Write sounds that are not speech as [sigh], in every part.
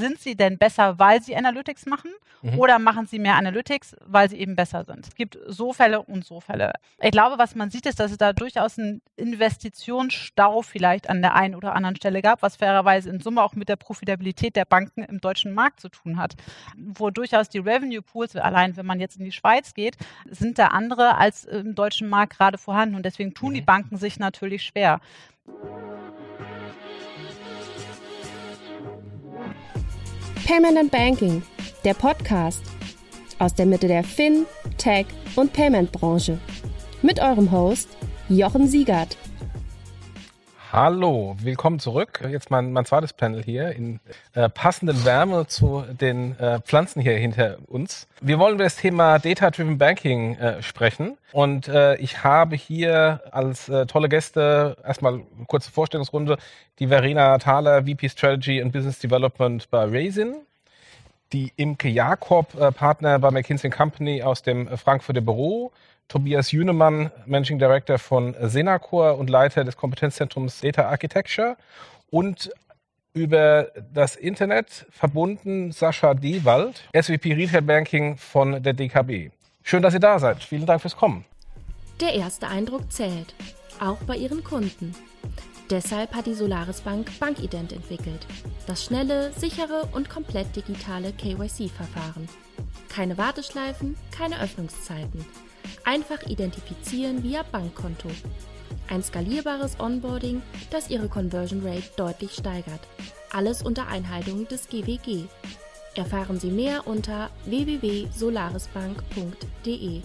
sind sie denn besser, weil sie Analytics machen mhm. oder machen sie mehr Analytics, weil sie eben besser sind? Es gibt so Fälle und so Fälle. Ich glaube, was man sieht, ist, dass es da durchaus einen Investitionsstau vielleicht an der einen oder anderen Stelle gab, was fairerweise in Summe auch mit der Profitabilität der Banken im deutschen Markt zu tun hat, wo durchaus die Revenue Pools, allein wenn man jetzt in die Schweiz geht, sind da andere als im deutschen Markt gerade vorhanden und deswegen tun die mhm. Banken sich natürlich schwer. Payment and Banking, der Podcast aus der Mitte der Fin, Tech und Payment Branche. Mit eurem Host Jochen Siegert. Hallo, willkommen zurück. Jetzt mein, mein zweites Panel hier in äh, passenden Wärme zu den äh, Pflanzen hier hinter uns. Wir wollen über das Thema Data-Driven Banking äh, sprechen. Und äh, ich habe hier als äh, tolle Gäste erstmal eine kurze Vorstellungsrunde die Verena Thaler, VP Strategy and Business Development bei Raisin. Die Imke Jakob, äh, Partner bei McKinsey Company aus dem Frankfurter Büro Tobias Jünemann, Managing Director von Senacor und Leiter des Kompetenzzentrums Data Architecture und über das Internet verbunden Sascha Dewald, SVP Retail Banking von der DKB. Schön, dass ihr da seid. Vielen Dank fürs Kommen. Der erste Eindruck zählt, auch bei ihren Kunden. Deshalb hat die Solaris Bank Bankident entwickelt. Das schnelle, sichere und komplett digitale KYC-Verfahren. Keine Warteschleifen, keine Öffnungszeiten. Einfach identifizieren via Bankkonto. Ein skalierbares Onboarding, das Ihre Conversion Rate deutlich steigert. Alles unter Einhaltung des GWG. Erfahren Sie mehr unter www.solarisbank.de.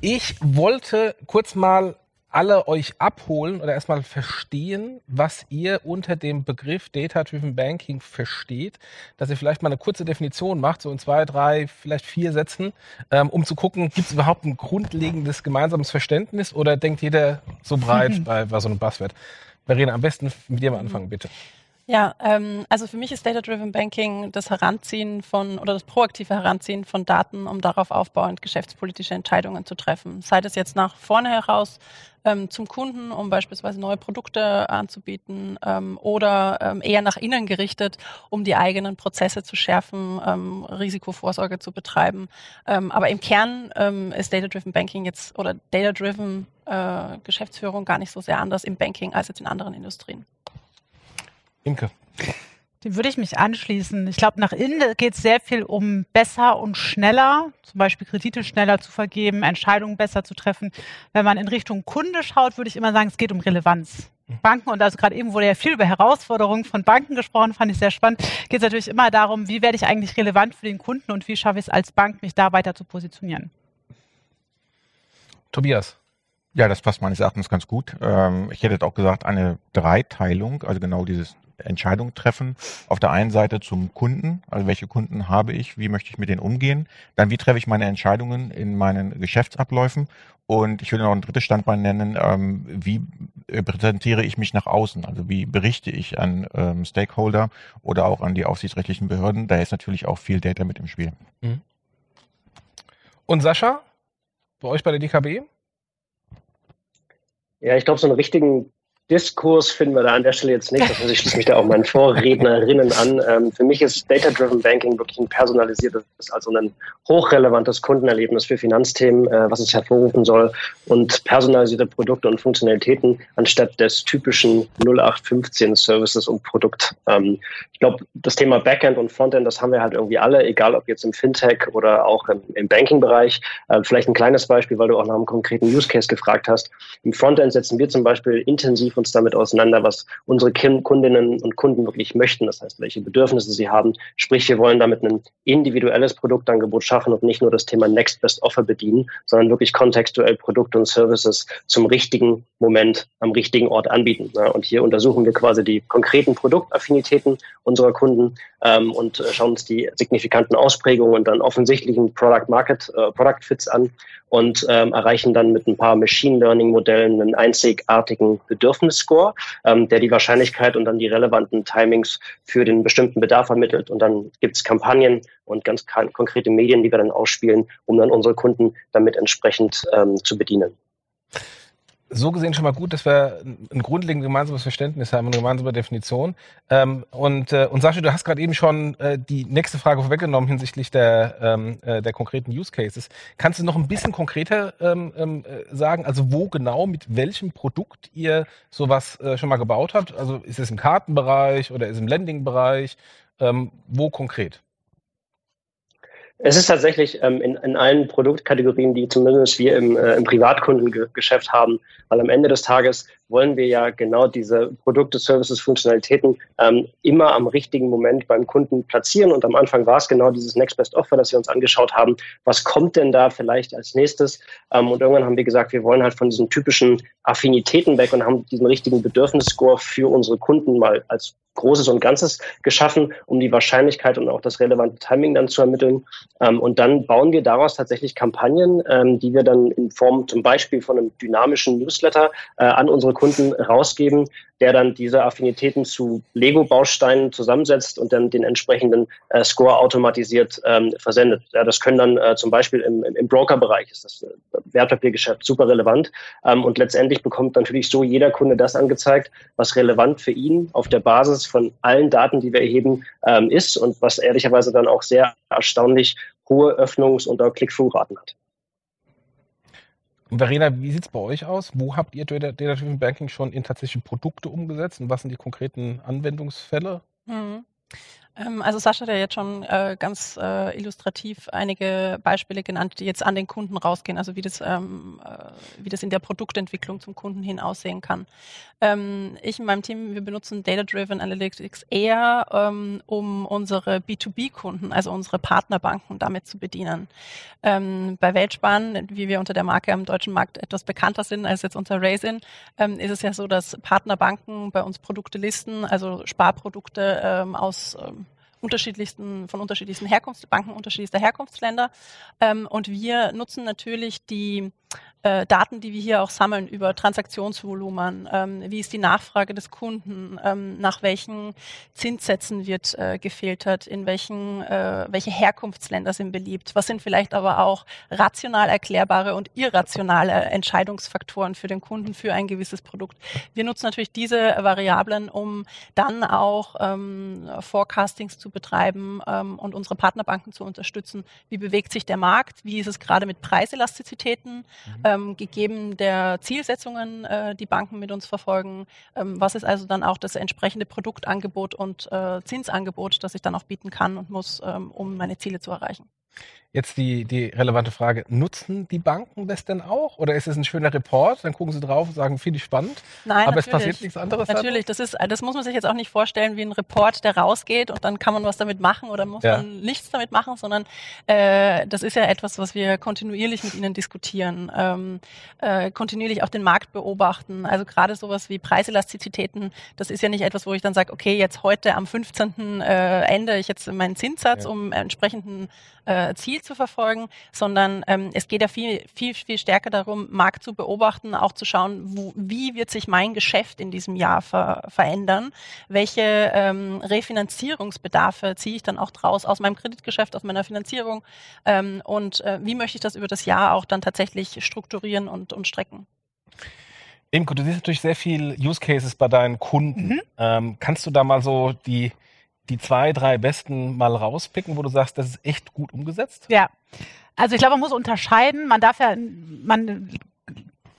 Ich wollte kurz mal alle euch abholen oder erstmal verstehen, was ihr unter dem Begriff Data-Driven Banking versteht, dass ihr vielleicht mal eine kurze Definition macht, so in zwei, drei, vielleicht vier Sätzen, ähm, um zu gucken, gibt es überhaupt ein grundlegendes gemeinsames Verständnis oder denkt jeder so breit [laughs] bei, bei so einem Buzzword? Verena, am besten mit dir mal anfangen, bitte. Ja, ähm, also für mich ist Data-Driven Banking das Heranziehen von oder das proaktive Heranziehen von Daten, um darauf aufbauend geschäftspolitische Entscheidungen zu treffen. Sei das jetzt nach vorne heraus ähm, zum Kunden, um beispielsweise neue Produkte anzubieten ähm, oder ähm, eher nach innen gerichtet, um die eigenen Prozesse zu schärfen, ähm, Risikovorsorge zu betreiben. Ähm, aber im Kern ähm, ist Data-Driven Banking jetzt oder Data-Driven äh, Geschäftsführung gar nicht so sehr anders im Banking als jetzt in anderen Industrien. Imke. Dem würde ich mich anschließen. Ich glaube, nach innen geht es sehr viel um besser und schneller, zum Beispiel Kredite schneller zu vergeben, Entscheidungen besser zu treffen. Wenn man in Richtung Kunde schaut, würde ich immer sagen, es geht um Relevanz. Banken, und also gerade eben wurde ja viel über Herausforderungen von Banken gesprochen, fand ich sehr spannend, geht es natürlich immer darum, wie werde ich eigentlich relevant für den Kunden und wie schaffe ich es als Bank, mich da weiter zu positionieren. Tobias. Ja, das passt meines Erachtens ganz gut. Ähm, ich hätte auch gesagt, eine Dreiteilung, also genau dieses Entscheidung treffen. Auf der einen Seite zum Kunden, also welche Kunden habe ich, wie möchte ich mit denen umgehen. Dann, wie treffe ich meine Entscheidungen in meinen Geschäftsabläufen. Und ich will noch ein drittes Standbein nennen, ähm, wie präsentiere ich mich nach außen, also wie berichte ich an ähm, Stakeholder oder auch an die aufsichtsrechtlichen Behörden. Da ist natürlich auch viel Data mit im Spiel. Mhm. Und Sascha, bei euch bei der DKB? Ja, ich glaube, so einen richtigen Diskurs finden wir da an der Stelle jetzt nicht. Also ich schließe mich da auch meinen Vorrednerinnen an. Ähm, für mich ist Data-Driven Banking wirklich ein personalisiertes, also ein hochrelevantes Kundenerlebnis für Finanzthemen, äh, was es hervorrufen soll und personalisierte Produkte und Funktionalitäten anstatt des typischen 0815 Services und Produkt. Ähm, ich glaube, das Thema Backend und Frontend, das haben wir halt irgendwie alle, egal ob jetzt im Fintech oder auch im, im Banking-Bereich. Äh, vielleicht ein kleines Beispiel, weil du auch nach einem konkreten Use Case gefragt hast. Im Frontend setzen wir zum Beispiel intensiv uns damit auseinander, was unsere Kundinnen und Kunden wirklich möchten. Das heißt, welche Bedürfnisse sie haben. Sprich, wir wollen damit ein individuelles Produktangebot schaffen und nicht nur das Thema Next Best Offer bedienen, sondern wirklich kontextuell Produkte und Services zum richtigen Moment am richtigen Ort anbieten. Und hier untersuchen wir quasi die konkreten Produktaffinitäten unserer Kunden ähm, und äh, schauen uns die signifikanten Ausprägungen und dann offensichtlichen Product Market, äh, Product Fits an und ähm, erreichen dann mit ein paar Machine Learning Modellen einen einzigartigen Bedürfnisscore, ähm, der die Wahrscheinlichkeit und dann die relevanten Timings für den bestimmten Bedarf ermittelt. Und dann gibt es Kampagnen und ganz konkrete Medien, die wir dann ausspielen, um dann unsere Kunden damit entsprechend ähm, zu bedienen. So gesehen schon mal gut, dass wir ein grundlegend gemeinsames Verständnis haben, eine gemeinsame Definition. Ähm, und, äh, und Sascha, du hast gerade eben schon äh, die nächste Frage vorweggenommen hinsichtlich der, ähm, äh, der konkreten Use Cases. Kannst du noch ein bisschen konkreter ähm, ähm äh, sagen, also wo genau, mit welchem Produkt ihr sowas äh, schon mal gebaut habt? Also ist es im Kartenbereich oder ist es im Lending-Bereich? Ähm, wo konkret? Es ist tatsächlich ähm, in, in allen Produktkategorien, die zumindest wir im, äh, im Privatkundengeschäft haben, weil am Ende des Tages wollen wir ja genau diese Produkte, Services, Funktionalitäten ähm, immer am richtigen Moment beim Kunden platzieren. Und am Anfang war es genau dieses Next Best Offer, das wir uns angeschaut haben. Was kommt denn da vielleicht als nächstes? Ähm, und irgendwann haben wir gesagt, wir wollen halt von diesen typischen Affinitäten weg und haben diesen richtigen Bedürfnisscore für unsere Kunden mal als Großes und Ganzes geschaffen, um die Wahrscheinlichkeit und auch das relevante Timing dann zu ermitteln. Ähm, und dann bauen wir daraus tatsächlich Kampagnen, ähm, die wir dann in Form zum Beispiel von einem dynamischen Newsletter äh, an unsere Kunden rausgeben, der dann diese Affinitäten zu Lego-Bausteinen zusammensetzt und dann den entsprechenden äh, Score automatisiert ähm, versendet. Ja, das können dann äh, zum Beispiel im, im Broker-Bereich ist das äh, Wertpapiergeschäft super relevant. Ähm, und letztendlich bekommt natürlich so jeder Kunde das angezeigt, was relevant für ihn auf der Basis von allen Daten, die wir erheben, ähm, ist und was ehrlicherweise dann auch sehr erstaunlich hohe Öffnungs- und Click-Through-Raten hat. Verena, wie sieht es bei euch aus? Wo habt ihr Data-Driven Banking schon in tatsächliche Produkte umgesetzt und was sind die konkreten Anwendungsfälle? Mhm. Ähm, also Sascha hat ja jetzt schon äh, ganz äh, illustrativ einige Beispiele genannt, die jetzt an den Kunden rausgehen, also wie das, ähm, äh, wie das in der Produktentwicklung zum Kunden hin aussehen kann. Ähm, ich in meinem Team, wir benutzen Data-Driven Analytics eher, ähm, um unsere B2B-Kunden, also unsere Partnerbanken damit zu bedienen. Ähm, bei Weltsparen, wie wir unter der Marke am deutschen Markt etwas bekannter sind als jetzt unter Raisin, ähm, ist es ja so, dass Partnerbanken bei uns Produkte listen, also Sparprodukte aus unterschiedlichsten, von unterschiedlichsten Herkunftsbanken, unterschiedlichster Herkunftsländer. Ähm, und wir nutzen natürlich die äh, Daten, die wir hier auch sammeln über Transaktionsvolumen, ähm, wie ist die Nachfrage des Kunden, ähm, nach welchen Zinssätzen wird äh, gefiltert, in welchen, äh, welche Herkunftsländer sind beliebt, was sind vielleicht aber auch rational erklärbare und irrationale Entscheidungsfaktoren für den Kunden für ein gewisses Produkt. Wir nutzen natürlich diese Variablen, um dann auch ähm, Forecastings zu betreiben ähm, und unsere Partnerbanken zu unterstützen. Wie bewegt sich der Markt? Wie ist es gerade mit Preiselastizitäten? Mhm ähm, gegeben der Zielsetzungen, äh, die Banken mit uns verfolgen. Ähm, was ist also dann auch das entsprechende Produktangebot und äh, Zinsangebot, das ich dann auch bieten kann und muss, ähm, um meine Ziele zu erreichen? Jetzt die, die relevante Frage, nutzen die Banken das denn auch? Oder ist es ein schöner Report, dann gucken sie drauf und sagen, finde ich spannend, Nein, aber es passiert nichts anderes? Natürlich, das, ist, das muss man sich jetzt auch nicht vorstellen wie ein Report, der rausgeht und dann kann man was damit machen oder muss ja. man nichts damit machen, sondern äh, das ist ja etwas, was wir kontinuierlich mit ihnen diskutieren, ähm, äh, kontinuierlich auch den Markt beobachten. Also gerade sowas wie Preiselastizitäten, das ist ja nicht etwas, wo ich dann sage, okay, jetzt heute am 15. Äh, ändere ich jetzt meinen Zinssatz, ja. um entsprechenden äh, Ziel zu verfolgen, sondern ähm, es geht ja viel, viel, viel stärker darum, Markt zu beobachten, auch zu schauen, wo, wie wird sich mein Geschäft in diesem Jahr ver verändern, welche ähm, Refinanzierungsbedarfe ziehe ich dann auch draus aus meinem Kreditgeschäft, aus meiner Finanzierung ähm, und äh, wie möchte ich das über das Jahr auch dann tatsächlich strukturieren und, und strecken. Imko, du siehst natürlich sehr viel Use Cases bei deinen Kunden. Mhm. Ähm, kannst du da mal so die die zwei, drei besten mal rauspicken, wo du sagst, das ist echt gut umgesetzt? Ja. Also ich glaube, man muss unterscheiden. Man darf ja, man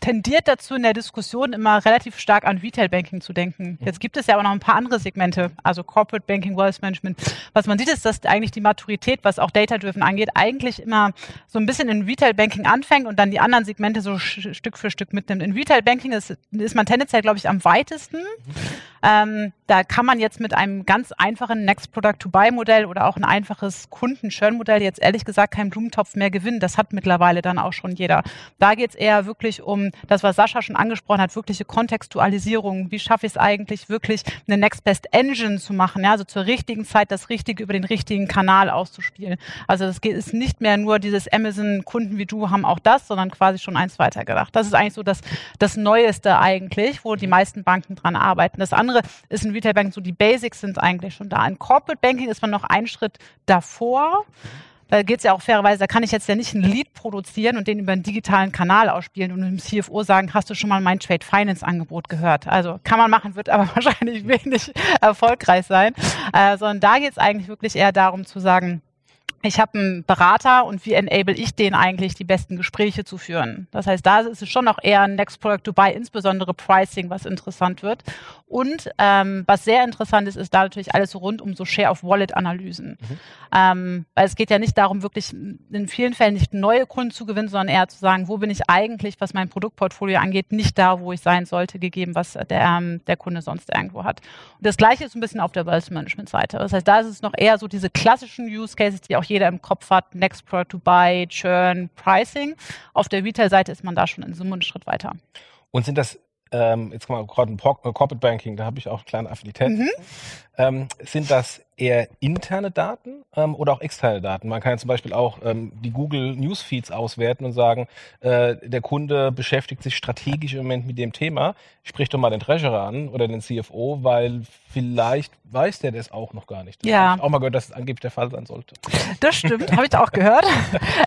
tendiert dazu, in der Diskussion immer relativ stark an Retail Banking zu denken. Mhm. Jetzt gibt es ja aber noch ein paar andere Segmente, also Corporate Banking, Wealth Management. Was man sieht, ist, dass eigentlich die Maturität, was auch Data-Driven angeht, eigentlich immer so ein bisschen in Retail Banking anfängt und dann die anderen Segmente so Stück für Stück mitnimmt. In Retail Banking ist, ist man tendenziell, glaube ich, am weitesten. Mhm. Ähm, da kann man jetzt mit einem ganz einfachen Next Product to Buy Modell oder auch ein einfaches Kunden-Churn-Modell jetzt ehrlich gesagt keinen Blumentopf mehr gewinnen. Das hat mittlerweile dann auch schon jeder. Da geht es eher wirklich um das, was Sascha schon angesprochen hat, wirkliche Kontextualisierung. Wie schaffe ich es eigentlich, wirklich eine Next Best Engine zu machen? Ja, also zur richtigen Zeit das Richtige über den richtigen Kanal auszuspielen. Also das ist nicht mehr nur dieses Amazon-Kunden wie du haben auch das, sondern quasi schon eins weiter gedacht. Das ist eigentlich so das, das Neueste eigentlich, wo die meisten Banken dran arbeiten. Das andere ist ein Retail Banking so, die Basics sind eigentlich schon da. In Corporate Banking ist man noch einen Schritt davor. Da geht es ja auch fairerweise, da kann ich jetzt ja nicht ein Lead produzieren und den über einen digitalen Kanal ausspielen und dem CFO sagen, hast du schon mal mein Trade Finance Angebot gehört? Also kann man machen, wird aber [laughs] wahrscheinlich wenig erfolgreich sein. Äh, sondern da geht es eigentlich wirklich eher darum zu sagen, ich habe einen Berater und wie enable ich den eigentlich, die besten Gespräche zu führen. Das heißt, da ist es schon noch eher ein Next Product to Buy, insbesondere Pricing, was interessant wird. Und ähm, was sehr interessant ist, ist da natürlich alles rund um so Share of Wallet Analysen. Mhm. Ähm, weil es geht ja nicht darum, wirklich in vielen Fällen nicht neue Kunden zu gewinnen, sondern eher zu sagen, wo bin ich eigentlich, was mein Produktportfolio angeht, nicht da, wo ich sein sollte, gegeben, was der, ähm, der Kunde sonst irgendwo hat. Und das Gleiche ist ein bisschen auf der Wealth Management Seite. Das heißt, da ist es noch eher so diese klassischen Use Cases, die auch jeder im Kopf hat, Next Product to Buy, Churn, Pricing. Auf der Retail-Seite ist man da schon in Summe einen Schritt weiter. Und sind das ähm, jetzt wir gerade ein Corporate Banking, da habe ich auch kleine Affinität. Mhm. Ähm, sind das eher interne Daten ähm, oder auch externe Daten? Man kann ja zum Beispiel auch ähm, die Google Newsfeeds auswerten und sagen, äh, der Kunde beschäftigt sich strategisch im Moment mit dem Thema, sprich doch mal den Treasurer an oder den CFO, weil vielleicht weiß der das auch noch gar nicht. Das ja. habe ich auch mal gehört, dass es angeblich der Fall sein sollte. Das stimmt, habe ich auch gehört. [laughs]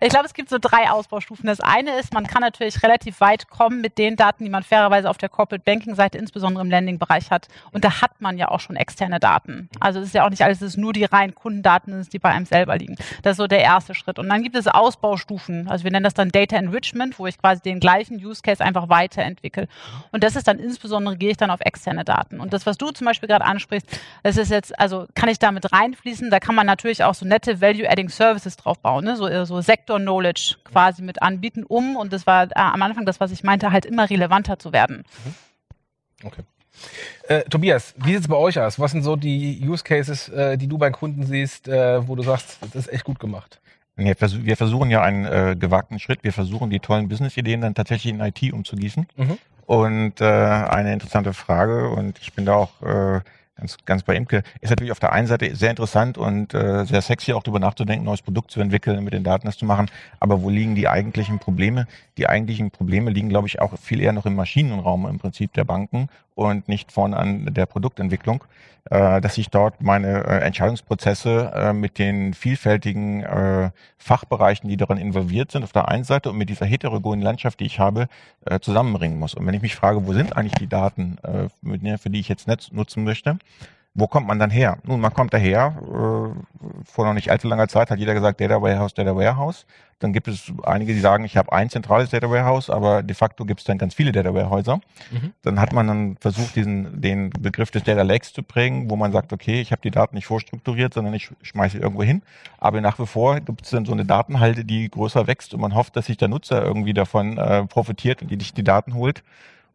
Ich glaube, es gibt so drei Ausbaustufen. Das eine ist, man kann natürlich relativ weit kommen mit den Daten, die man fairerweise auf der Corporate Banking Seite, insbesondere im Landing-Bereich hat. Und da hat man ja auch schon externe Daten. Also es ist ja auch nicht alles, es ist nur die reinen Kundendaten, die bei einem selber liegen. Das ist so der erste Schritt. Und dann gibt es Ausbaustufen. Also wir nennen das dann Data Enrichment, wo ich quasi den gleichen Use Case einfach weiterentwickle. Und das ist dann insbesondere, gehe ich dann auf externe Daten. Und das, was du zum Beispiel gerade ansprichst, das ist jetzt, also kann ich damit reinfließen. Da kann man natürlich auch so nette Value-Adding Services drauf bauen, ne? so, so Sektor-Knowledge quasi mit anbieten, um, und das war äh, am Anfang das, was ich meinte, halt immer relevanter zu werden. Okay. Äh, Tobias, wie sieht es bei euch aus? Was sind so die Use Cases, äh, die du beim Kunden siehst, äh, wo du sagst, das ist echt gut gemacht? Wir versuchen ja einen äh, gewagten Schritt. Wir versuchen die tollen Business-Ideen dann tatsächlich in IT umzugießen. Mhm. Und äh, eine interessante Frage, und ich bin da auch äh, ganz, ganz bei Imke, ist natürlich auf der einen Seite sehr interessant und äh, sehr sexy, auch darüber nachzudenken, neues Produkt zu entwickeln, mit den Daten das zu machen. Aber wo liegen die eigentlichen Probleme? Die eigentlichen Probleme liegen, glaube ich, auch viel eher noch im Maschinenraum im Prinzip der Banken und nicht vorne an der Produktentwicklung, äh, dass ich dort meine äh, Entscheidungsprozesse äh, mit den vielfältigen Fachbereichen, die daran involviert sind, auf der einen Seite und mit dieser heterogenen Landschaft, die ich habe, zusammenbringen muss. Und wenn ich mich frage, wo sind eigentlich die Daten, für die ich jetzt Netz nutzen möchte, wo kommt man dann her? Nun, man kommt daher, äh, vor noch nicht allzu langer Zeit hat jeder gesagt, Data Warehouse, Data Warehouse. Dann gibt es einige, die sagen, ich habe ein zentrales Data Warehouse, aber de facto gibt es dann ganz viele Data Warehäuser. Mhm. Dann hat man dann versucht, diesen, den Begriff des Data Lakes zu prägen, wo man sagt, okay, ich habe die Daten nicht vorstrukturiert, sondern ich schmeiße irgendwo hin. Aber nach wie vor gibt es dann so eine Datenhalte, die größer wächst und man hofft, dass sich der Nutzer irgendwie davon äh, profitiert und die, die Daten holt.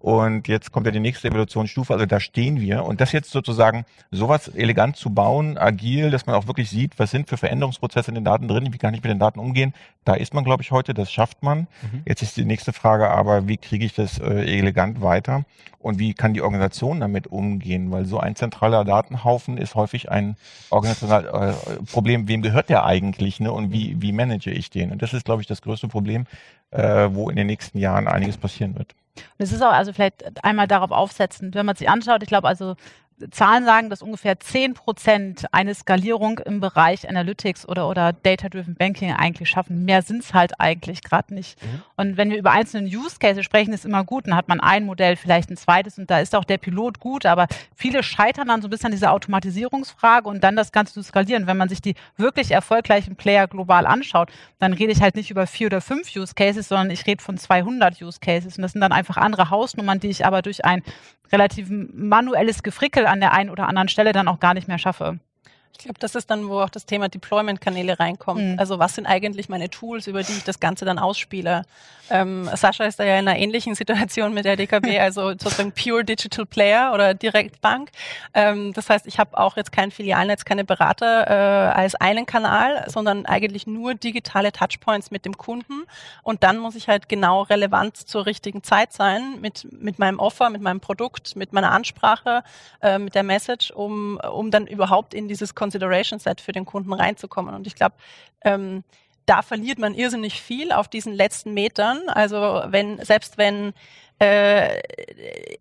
Und jetzt kommt ja die nächste Evolutionsstufe, also da stehen wir. Und das jetzt sozusagen sowas elegant zu bauen, agil, dass man auch wirklich sieht, was sind für Veränderungsprozesse in den Daten drin, wie kann ich mit den Daten umgehen, da ist man, glaube ich, heute, das schafft man. Mhm. Jetzt ist die nächste Frage aber, wie kriege ich das äh, elegant weiter und wie kann die Organisation damit umgehen? Weil so ein zentraler Datenhaufen ist häufig ein organisationales äh, Problem, wem gehört der eigentlich ne? und wie, wie manage ich den? Und das ist, glaube ich, das größte Problem, äh, wo in den nächsten Jahren einiges passieren wird. Und es ist auch, also vielleicht einmal darauf aufsetzen, wenn man sich anschaut, ich glaube, also Zahlen sagen, dass ungefähr 10 Prozent eine Skalierung im Bereich Analytics oder, oder Data-Driven Banking eigentlich schaffen. Mehr sind es halt eigentlich gerade nicht. Mhm. Und wenn wir über einzelne Use Cases sprechen, ist immer gut. Dann hat man ein Modell, vielleicht ein zweites und da ist auch der Pilot gut. Aber viele scheitern dann so ein bisschen an dieser Automatisierungsfrage und dann das Ganze zu skalieren. Wenn man sich die wirklich erfolgreichen Player global anschaut, dann rede ich halt nicht über vier oder fünf Use Cases, sondern ich rede von 200 Use Cases. Und das sind dann einfach andere Hausnummern, die ich aber durch ein relativ manuelles Gefrickel an der einen oder anderen Stelle dann auch gar nicht mehr schaffe. Ich glaube, das ist dann, wo auch das Thema Deployment-Kanäle reinkommt. Mhm. Also was sind eigentlich meine Tools, über die ich das Ganze dann ausspiele? Ähm, Sascha ist da ja in einer ähnlichen Situation mit der DKB, [laughs] also sozusagen Pure Digital Player oder Direktbank. Ähm, das heißt, ich habe auch jetzt kein Filialnetz, keine Berater äh, als einen Kanal, sondern eigentlich nur digitale Touchpoints mit dem Kunden. Und dann muss ich halt genau relevant zur richtigen Zeit sein mit, mit meinem Offer, mit meinem Produkt, mit meiner Ansprache, äh, mit der Message, um, um dann überhaupt in dieses Consideration Set für den Kunden reinzukommen. Und ich glaube, ähm, da verliert man irrsinnig viel auf diesen letzten Metern. Also wenn, selbst wenn äh,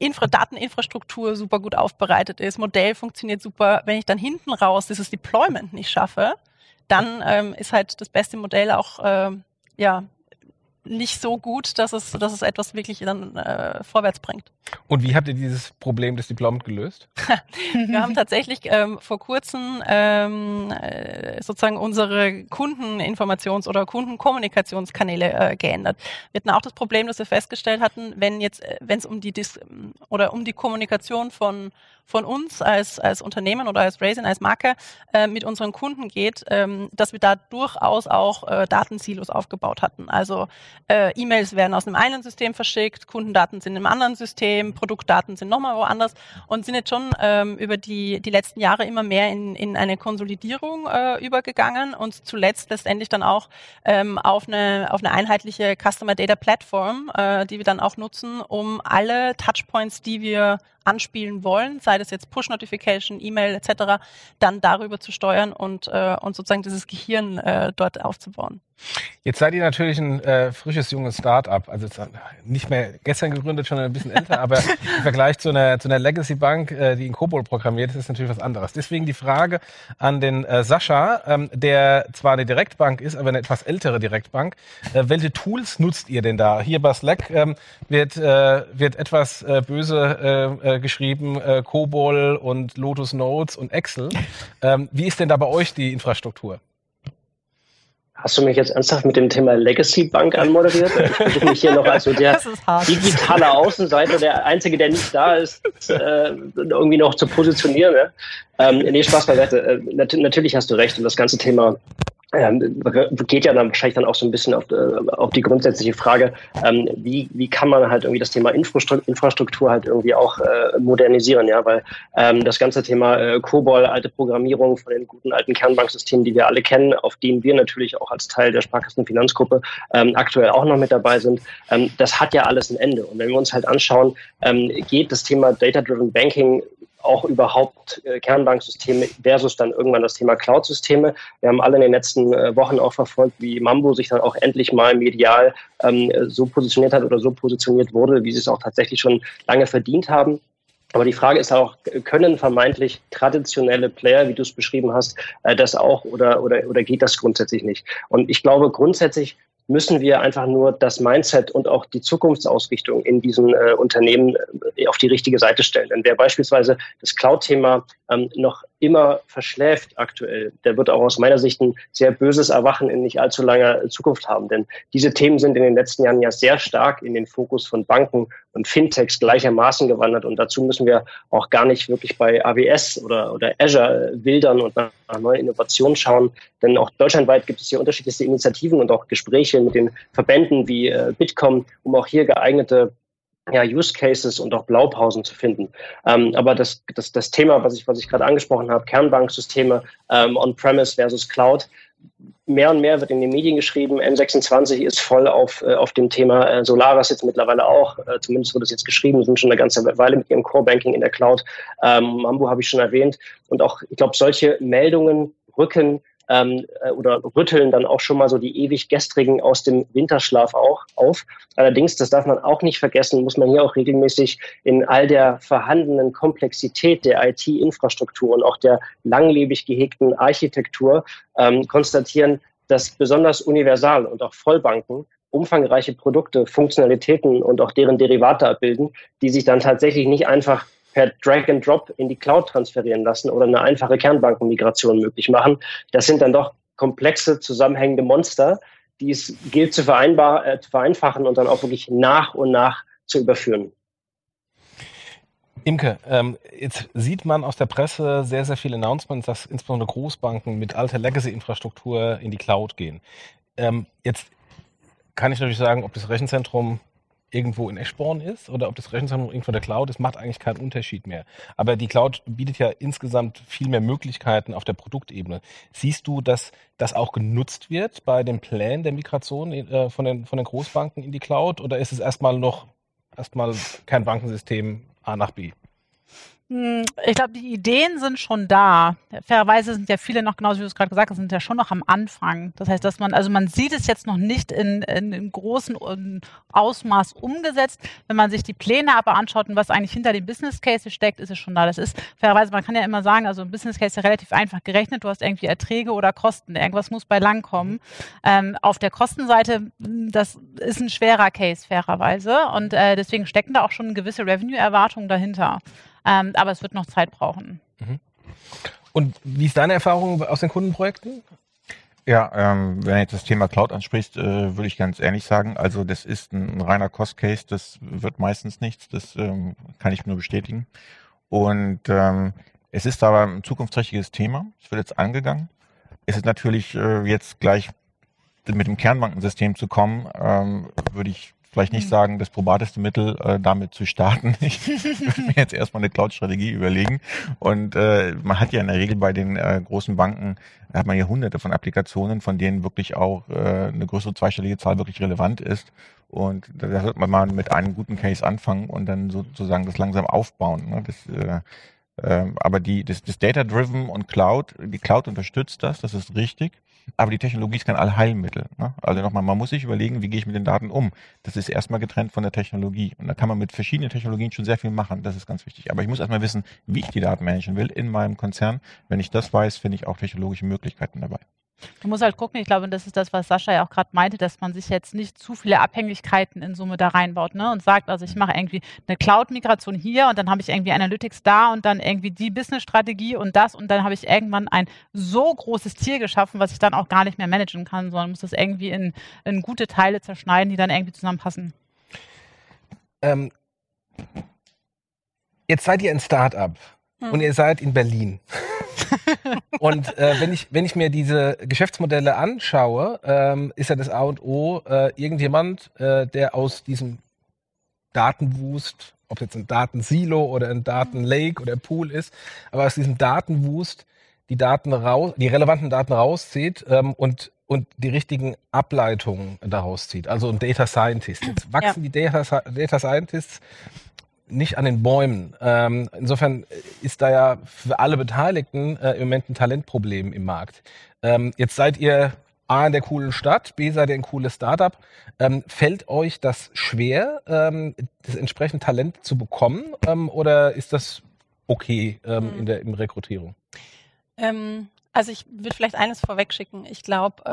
Infra Dateninfrastruktur super gut aufbereitet ist, Modell funktioniert super, wenn ich dann hinten raus dieses Deployment nicht schaffe, dann ähm, ist halt das beste Modell auch ähm, ja nicht so gut, dass es, dass es etwas wirklich dann äh, vorwärts bringt. Und wie habt ihr dieses Problem des Diplomat gelöst? [laughs] Wir haben tatsächlich ähm, vor kurzem ähm, äh, sozusagen unsere Kundeninformations- oder Kundenkommunikationskanäle äh, geändert. Wir hatten auch das Problem, dass wir festgestellt hatten, wenn jetzt, äh, wenn es um die Dis oder um die Kommunikation von von uns als, als Unternehmen oder als Raisin, als Marke äh, mit unseren Kunden geht, ähm, dass wir da durchaus auch äh, Datensilos aufgebaut hatten. Also äh, E-Mails werden aus einem einen System verschickt, Kundendaten sind im anderen System, Produktdaten sind nochmal woanders und sind jetzt schon ähm, über die, die letzten Jahre immer mehr in, in eine Konsolidierung äh, übergegangen und zuletzt letztendlich dann auch ähm, auf, eine, auf eine einheitliche Customer Data Platform, äh, die wir dann auch nutzen, um alle Touchpoints, die wir anspielen wollen, sei das jetzt Push-Notification, E-Mail etc., dann darüber zu steuern und, äh, und sozusagen dieses Gehirn äh, dort aufzubauen. Jetzt seid ihr natürlich ein äh, frisches, junges Start-up. Also nicht mehr gestern gegründet, schon ein bisschen älter, aber [laughs] im Vergleich zu einer, zu einer Legacy-Bank, äh, die in Kobol programmiert ist, ist natürlich was anderes. Deswegen die Frage an den äh, Sascha, ähm, der zwar eine Direktbank ist, aber eine etwas ältere Direktbank. Äh, welche Tools nutzt ihr denn da? Hier bei Slack ähm, wird, äh, wird etwas äh, böse äh, geschrieben, äh, Kobol und Lotus Notes und Excel. Ähm, wie ist denn da bei euch die Infrastruktur? Hast du mich jetzt ernsthaft mit dem Thema Legacy Bank anmoderiert? Ich versuche mich hier noch als so [laughs] der digitale Außenseiter, der Einzige, der nicht da ist, äh, irgendwie noch zu positionieren. Ne? Ähm, nee, Spaß beiseite. Äh, nat natürlich hast du recht. Und das ganze Thema geht ja dann wahrscheinlich dann auch so ein bisschen auf, äh, auf die grundsätzliche Frage, ähm, wie, wie kann man halt irgendwie das Thema Infrastruktur, Infrastruktur halt irgendwie auch äh, modernisieren, ja, weil ähm, das ganze Thema äh, COBOL, alte Programmierung von den guten alten Kernbanksystemen, die wir alle kennen, auf denen wir natürlich auch als Teil der Sparkassenfinanzgruppe ähm, aktuell auch noch mit dabei sind, ähm, das hat ja alles ein Ende. Und wenn wir uns halt anschauen, ähm, geht das Thema Data-Driven Banking auch überhaupt äh, Kernbanksysteme versus dann irgendwann das Thema Cloud-Systeme. Wir haben alle in den letzten äh, Wochen auch verfolgt, wie Mambo sich dann auch endlich mal medial ähm, so positioniert hat oder so positioniert wurde, wie sie es auch tatsächlich schon lange verdient haben. Aber die Frage ist auch, können vermeintlich traditionelle Player, wie du es beschrieben hast, äh, das auch oder, oder, oder geht das grundsätzlich nicht? Und ich glaube, grundsätzlich müssen wir einfach nur das Mindset und auch die Zukunftsausrichtung in diesen äh, Unternehmen äh, auf die richtige Seite stellen. Denn wer beispielsweise das Cloud-Thema ähm, noch immer verschläft aktuell, der wird auch aus meiner Sicht ein sehr böses Erwachen in nicht allzu langer Zukunft haben. Denn diese Themen sind in den letzten Jahren ja sehr stark in den Fokus von Banken und Fintechs gleichermaßen gewandert. Und dazu müssen wir auch gar nicht wirklich bei AWS oder, oder Azure wildern und nach neuen Innovationen schauen. Denn auch deutschlandweit gibt es hier unterschiedlichste Initiativen und auch Gespräche mit den Verbänden wie äh, Bitkom, um auch hier geeignete ja, Use Cases und auch Blaupausen zu finden. Ähm, aber das, das, das Thema, was ich, was ich gerade angesprochen habe, Kernbanksysteme ähm, on-premise versus Cloud, mehr und mehr wird in den Medien geschrieben. M26 ist voll auf, äh, auf dem Thema äh, Solaris jetzt mittlerweile auch. Äh, zumindest wird es jetzt geschrieben, sind schon eine ganze Weile mit ihrem Core Banking in der Cloud. Ähm, Mambo habe ich schon erwähnt. Und auch, ich glaube, solche Meldungen rücken ähm, äh, oder rütteln dann auch schon mal so die ewig gestrigen aus dem Winterschlaf auch auf. Allerdings, das darf man auch nicht vergessen, muss man hier auch regelmäßig in all der vorhandenen Komplexität der IT-Infrastruktur und auch der langlebig gehegten Architektur ähm, konstatieren, dass besonders Universal und auch Vollbanken umfangreiche Produkte, Funktionalitäten und auch deren Derivate abbilden, die sich dann tatsächlich nicht einfach per Drag and Drop in die Cloud transferieren lassen oder eine einfache Kernbankenmigration möglich machen. Das sind dann doch komplexe, zusammenhängende Monster, die es gilt zu, vereinbar, äh, zu vereinfachen und dann auch wirklich nach und nach zu überführen. Imke, ähm, jetzt sieht man aus der Presse sehr, sehr viele Announcements, dass insbesondere Großbanken mit alter Legacy-Infrastruktur in die Cloud gehen. Ähm, jetzt kann ich natürlich sagen, ob das Rechenzentrum irgendwo in Eschborn ist oder ob das Rechenzentrum irgendwo in der Cloud ist, macht eigentlich keinen Unterschied mehr. Aber die Cloud bietet ja insgesamt viel mehr Möglichkeiten auf der Produktebene. Siehst du, dass das auch genutzt wird bei den Plänen der Migration äh, von, den, von den Großbanken in die Cloud oder ist es erstmal noch erstmal kein Bankensystem A nach B? Hm, ich glaube, die Ideen sind schon da. Fairerweise sind ja viele noch, genauso wie du es gerade gesagt hast, sind ja schon noch am Anfang. Das heißt, dass man, also man sieht es jetzt noch nicht in, in, in großen Ausmaß umgesetzt. Wenn man sich die Pläne aber anschaut und was eigentlich hinter dem Business Case steckt, ist es schon da. Das ist fairerweise, man kann ja immer sagen, also ein Business Case ist ja relativ einfach gerechnet. Du hast irgendwie Erträge oder Kosten. Irgendwas muss bei lang kommen. Ähm, auf der Kostenseite, das ist ein schwerer Case, fairerweise. Und äh, deswegen stecken da auch schon gewisse Revenue-Erwartungen dahinter. Ähm, aber es wird noch Zeit brauchen. Mhm. Und wie ist deine Erfahrung aus den Kundenprojekten? Ja, ähm, wenn du jetzt das Thema Cloud ansprichst, äh, würde ich ganz ehrlich sagen, also das ist ein, ein reiner Cost-Case, das wird meistens nichts, das ähm, kann ich nur bestätigen. Und ähm, es ist aber ein zukunftsträchtiges Thema, es wird jetzt angegangen. Es ist natürlich äh, jetzt gleich mit dem Kernbankensystem zu kommen, ähm, würde ich vielleicht nicht mhm. sagen, das probateste Mittel, äh, damit zu starten. [laughs] Ich würde mir jetzt erstmal eine Cloud-Strategie überlegen. Und äh, man hat ja in der Regel bei den äh, großen Banken, hat man ja hunderte von Applikationen, von denen wirklich auch äh, eine größere zweistellige Zahl wirklich relevant ist. Und da sollte man mal mit einem guten Case anfangen und dann sozusagen das langsam aufbauen. Ne? Das, äh, äh, aber die, das, das Data-Driven und Cloud, die Cloud unterstützt das, das ist richtig. Aber die Technologie ist kein Allheilmittel. Ne? Also nochmal, man muss sich überlegen, wie gehe ich mit den Daten um. Das ist erstmal getrennt von der Technologie. Und da kann man mit verschiedenen Technologien schon sehr viel machen. Das ist ganz wichtig. Aber ich muss erstmal wissen, wie ich die Daten managen will in meinem Konzern. Wenn ich das weiß, finde ich auch technologische Möglichkeiten dabei. Du musst halt gucken, ich glaube, das ist das, was Sascha ja auch gerade meinte, dass man sich jetzt nicht zu viele Abhängigkeiten in Summe da reinbaut ne? und sagt, also ich mache irgendwie eine Cloud-Migration hier und dann habe ich irgendwie Analytics da und dann irgendwie die Business-Strategie und das und dann habe ich irgendwann ein so großes Tier geschaffen, was ich dann auch gar nicht mehr managen kann, sondern muss das irgendwie in, in gute Teile zerschneiden, die dann irgendwie zusammenpassen. Ähm, jetzt seid ihr ein Start-up hm. und ihr seid in Berlin. [laughs] und äh, wenn, ich, wenn ich mir diese Geschäftsmodelle anschaue, ähm, ist ja das A und O äh, irgendjemand, äh, der aus diesem Datenwust, ob jetzt ein Datensilo oder ein Datenlake oder Pool ist, aber aus diesem Datenwust die Daten raus, die relevanten Daten rauszieht ähm, und und die richtigen Ableitungen daraus zieht. Also ein Data Scientist. Jetzt wachsen ja. die Data, Data Scientists nicht an den Bäumen. Ähm, insofern ist da ja für alle Beteiligten äh, im Moment ein Talentproblem im Markt. Ähm, jetzt seid ihr A in der coolen Stadt, B seid ihr ein cooles Startup. Ähm, fällt euch das schwer, ähm, das entsprechende Talent zu bekommen ähm, oder ist das okay ähm, in der in Rekrutierung? also ich würde vielleicht eines vorwegschicken. Ich glaube,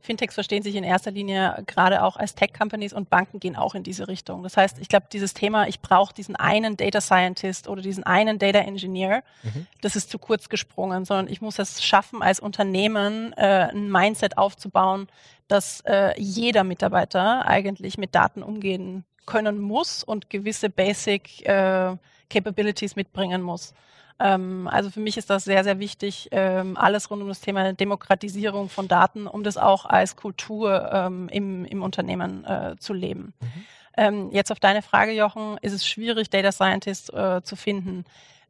Fintechs verstehen sich in erster Linie gerade auch als Tech-Companies und Banken gehen auch in diese Richtung. Das heißt, ich glaube, dieses Thema, ich brauche diesen einen Data Scientist oder diesen einen Data Engineer, mhm. das ist zu kurz gesprungen, sondern ich muss es schaffen, als Unternehmen äh, ein Mindset aufzubauen, dass äh, jeder Mitarbeiter eigentlich mit Daten umgehen können muss und gewisse Basic äh, Capabilities mitbringen muss. Ähm, also für mich ist das sehr, sehr wichtig, ähm, alles rund um das Thema Demokratisierung von Daten, um das auch als Kultur ähm, im, im Unternehmen äh, zu leben. Mhm. Ähm, jetzt auf deine Frage, Jochen, ist es schwierig, Data Scientists äh, zu finden?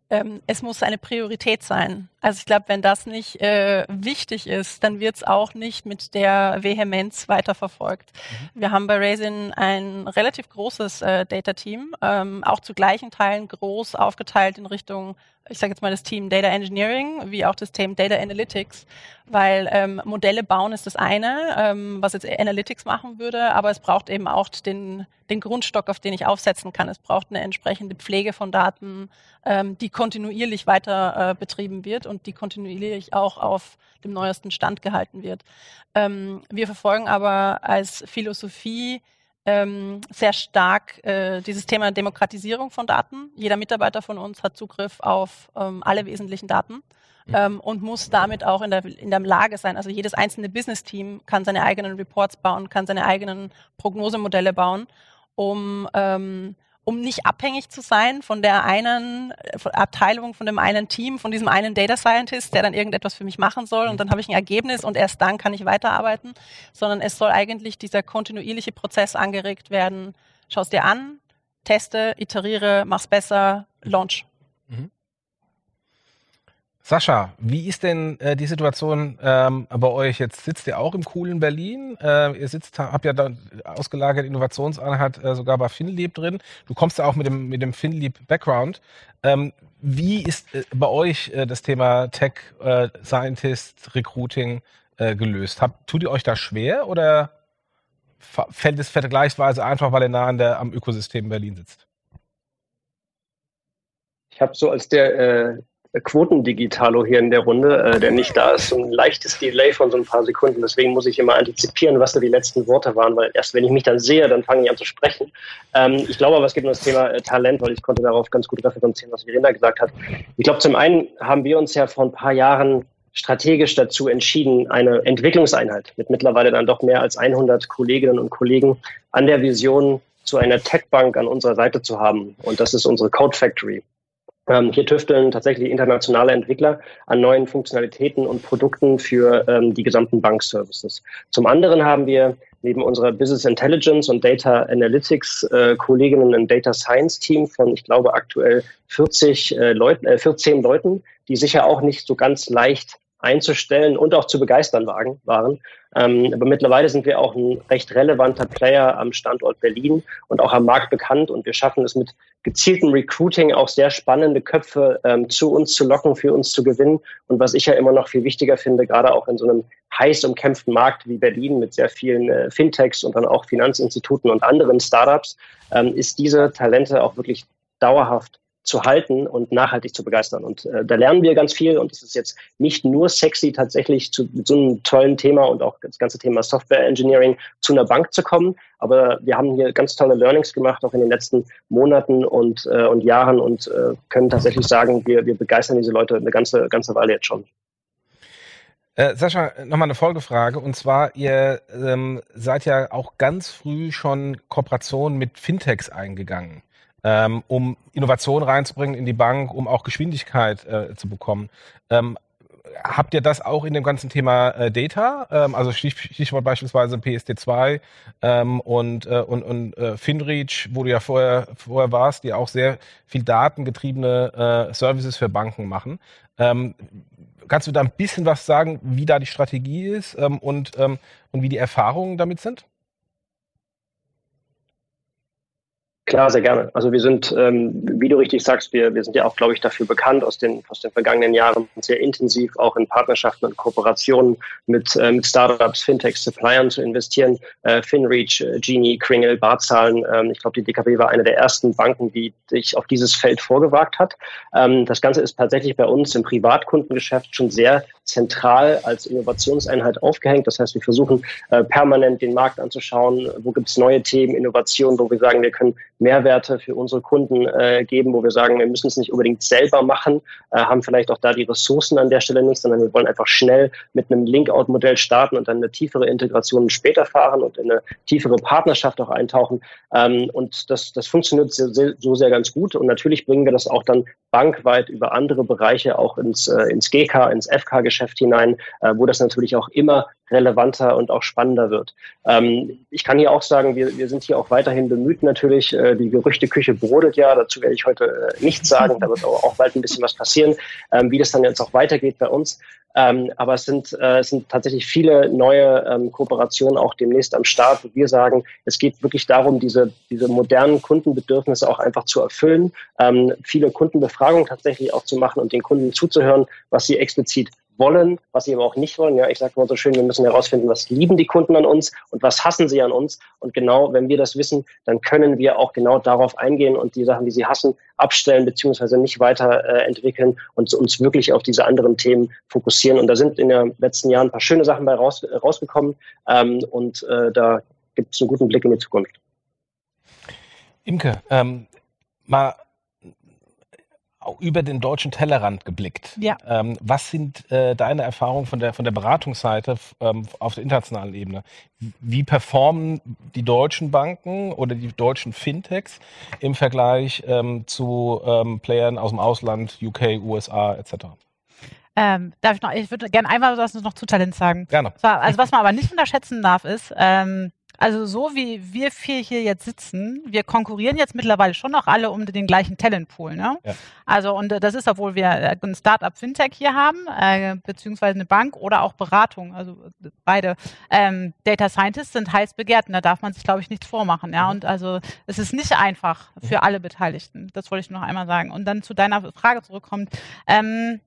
ähm, es muss eine Priorität sein. Also ich glaube, wenn das nicht äh, wichtig ist, dann wird es auch nicht mit der Vehemenz weiterverfolgt. Mhm. Wir haben bei Raisin ein relativ großes äh, Data-Team, ähm, auch zu gleichen Teilen groß aufgeteilt in Richtung, ich sage jetzt mal das Team Data Engineering, wie auch das Team Data Analytics, weil ähm, Modelle bauen ist das eine, ähm, was jetzt Analytics machen würde, aber es braucht eben auch den, den Grundstock, auf den ich aufsetzen kann. Es braucht eine entsprechende Pflege von Daten, ähm, die kontinuierlich weiter äh, betrieben wird und die kontinuierlich auch auf dem neuesten Stand gehalten wird. Ähm, wir verfolgen aber als Philosophie ähm, sehr stark äh, dieses Thema Demokratisierung von Daten. Jeder Mitarbeiter von uns hat Zugriff auf ähm, alle wesentlichen Daten. Ähm, und muss damit auch in der, in der Lage sein. Also jedes einzelne Business-Team kann seine eigenen Reports bauen, kann seine eigenen Prognosemodelle bauen, um ähm, um nicht abhängig zu sein von der einen von Abteilung, von dem einen Team, von diesem einen Data Scientist, der dann irgendetwas für mich machen soll und dann habe ich ein Ergebnis und erst dann kann ich weiterarbeiten, sondern es soll eigentlich dieser kontinuierliche Prozess angeregt werden. Schau es dir an, teste, iteriere, mach's besser, launch. Sascha, wie ist denn äh, die Situation ähm, bei euch? Jetzt sitzt ihr auch im coolen Berlin. Äh, ihr sitzt, habt ja da ausgelagert Innovationseinheit äh, sogar bei Finlieb drin. Du kommst ja auch mit dem, mit dem Finlieb-Background. Ähm, wie ist äh, bei euch äh, das Thema Tech, äh, Scientist, Recruiting äh, gelöst? Habt, tut ihr euch da schwer oder fällt es vergleichsweise einfach, weil ihr nah an der, am Ökosystem Berlin sitzt? Ich habe so als der äh, Quotendigitalo hier in der Runde, äh, der nicht da ist, so ein leichtes Delay von so ein paar Sekunden. Deswegen muss ich immer antizipieren, was da die letzten Worte waren, weil erst wenn ich mich dann sehe, dann fange ich an zu sprechen. Ähm, ich glaube aber, es geht um das Thema äh, Talent, weil ich konnte darauf ganz gut referenzieren, was Verena gesagt hat. Ich glaube, zum einen haben wir uns ja vor ein paar Jahren strategisch dazu entschieden, eine Entwicklungseinheit mit mittlerweile dann doch mehr als 100 Kolleginnen und Kollegen an der Vision zu einer Tech-Bank an unserer Seite zu haben. Und das ist unsere Code Factory. Ähm, hier tüfteln tatsächlich internationale Entwickler an neuen Funktionalitäten und Produkten für ähm, die gesamten Bankservices. Zum anderen haben wir neben unserer Business Intelligence und Data Analytics äh, Kolleginnen ein Data Science Team von, ich glaube, aktuell 40 äh, Leuten, äh, 14 Leuten, die sicher auch nicht so ganz leicht einzustellen und auch zu begeistern waren. Ähm, aber mittlerweile sind wir auch ein recht relevanter Player am Standort Berlin und auch am Markt bekannt und wir schaffen es mit gezieltem Recruiting auch sehr spannende Köpfe ähm, zu uns zu locken, für uns zu gewinnen. Und was ich ja immer noch viel wichtiger finde, gerade auch in so einem heiß umkämpften Markt wie Berlin mit sehr vielen äh, Fintechs und dann auch Finanzinstituten und anderen Startups, ähm, ist diese Talente auch wirklich dauerhaft zu halten und nachhaltig zu begeistern. Und äh, da lernen wir ganz viel und es ist jetzt nicht nur sexy, tatsächlich zu so einem tollen Thema und auch das ganze Thema Software Engineering zu einer Bank zu kommen. Aber wir haben hier ganz tolle Learnings gemacht, auch in den letzten Monaten und, äh, und Jahren und äh, können tatsächlich sagen, wir, wir begeistern diese Leute eine ganze, ganze Weile jetzt schon. Äh, Sascha, nochmal eine Folgefrage. Und zwar, ihr ähm, seid ja auch ganz früh schon Kooperationen mit Fintechs eingegangen ähm, um Innovation reinzubringen in die Bank, um auch Geschwindigkeit äh, zu bekommen. Ähm, habt ihr das auch in dem ganzen Thema äh, Data? Ähm, also Stichwort beispielsweise PSD2 ähm, und, äh, und, und äh, FinReach, wo du ja vorher, vorher warst, die auch sehr viel datengetriebene äh, Services für Banken machen. Ähm, kannst du da ein bisschen was sagen, wie da die Strategie ist ähm, und, ähm, und wie die Erfahrungen damit sind? Klar, sehr gerne. Also wir sind, ähm, wie du richtig sagst, wir, wir sind ja auch, glaube ich, dafür bekannt, aus den, aus den vergangenen Jahren sehr intensiv auch in Partnerschaften und Kooperationen mit, äh, mit Startups, Fintechs, Suppliern zu investieren. Äh, FinReach, äh, Genie, Kringle, Barzahlen. Ähm, ich glaube, die DKB war eine der ersten Banken, die sich auf dieses Feld vorgewagt hat. Ähm, das Ganze ist tatsächlich bei uns im Privatkundengeschäft schon sehr zentral als Innovationseinheit aufgehängt. Das heißt, wir versuchen äh, permanent den Markt anzuschauen, wo gibt es neue Themen, Innovationen, wo wir sagen, wir können Mehrwerte für unsere Kunden äh, geben, wo wir sagen, wir müssen es nicht unbedingt selber machen, äh, haben vielleicht auch da die Ressourcen an der Stelle nicht, sondern wir wollen einfach schnell mit einem Link-Out-Modell starten und dann eine tiefere Integration später fahren und in eine tiefere Partnerschaft auch eintauchen. Ähm, und das, das funktioniert so sehr, so sehr ganz gut. Und natürlich bringen wir das auch dann bankweit über andere Bereiche auch ins, äh, ins GK, ins FK-Geschäft hinein, äh, wo das natürlich auch immer relevanter und auch spannender wird. Ähm, ich kann hier auch sagen, wir, wir sind hier auch weiterhin bemüht natürlich. Äh, die Gerüchteküche brodelt ja, dazu werde ich heute äh, nichts sagen. Da wird aber auch bald ein bisschen was passieren, ähm, wie das dann jetzt auch weitergeht bei uns. Ähm, aber es sind, äh, es sind tatsächlich viele neue ähm, Kooperationen auch demnächst am Start, wo wir sagen, es geht wirklich darum, diese, diese modernen Kundenbedürfnisse auch einfach zu erfüllen, ähm, viele Kundenbefragungen tatsächlich auch zu machen und den Kunden zuzuhören, was sie explizit wollen, was sie aber auch nicht wollen. Ja, ich sage mal so schön, wir müssen herausfinden, was lieben die Kunden an uns und was hassen sie an uns. Und genau, wenn wir das wissen, dann können wir auch genau darauf eingehen und die Sachen, die sie hassen, abstellen beziehungsweise nicht weiterentwickeln äh, und uns wirklich auf diese anderen Themen fokussieren. Und da sind in den letzten Jahren ein paar schöne Sachen bei raus, rausgekommen ähm, und äh, da gibt es einen guten Blick in die Zukunft. Imke, ähm, mal über den deutschen Tellerrand geblickt. Ja. Ähm, was sind äh, deine Erfahrungen von der, von der Beratungsseite ähm, auf der internationalen Ebene? Wie performen die deutschen Banken oder die deutschen Fintechs im Vergleich ähm, zu ähm, Playern aus dem Ausland, UK, USA etc.? Ähm, darf ich noch, ich würde gerne einmal was noch zu Talent sagen. Gerne. Also was man aber nicht unterschätzen darf, ist, ähm, Also so wie wir vier hier jetzt sitzen, wir konkurrieren jetzt mittlerweile schon noch alle um den gleichen Talentpool. Ne? Ja. Also und äh, das ist, obwohl wir äh, ein Startup Fintech hier haben, äh, beziehungsweise eine Bank oder auch Beratung. Also äh, beide ähm, Data Scientists sind heiß begehrt und da darf man sich, glaube ich, nichts vormachen. Ja, mhm. und also es ist nicht einfach für mhm. alle Beteiligten. Das wollte ich noch einmal sagen. Und dann zu deiner Frage zurückkommt. Ähm,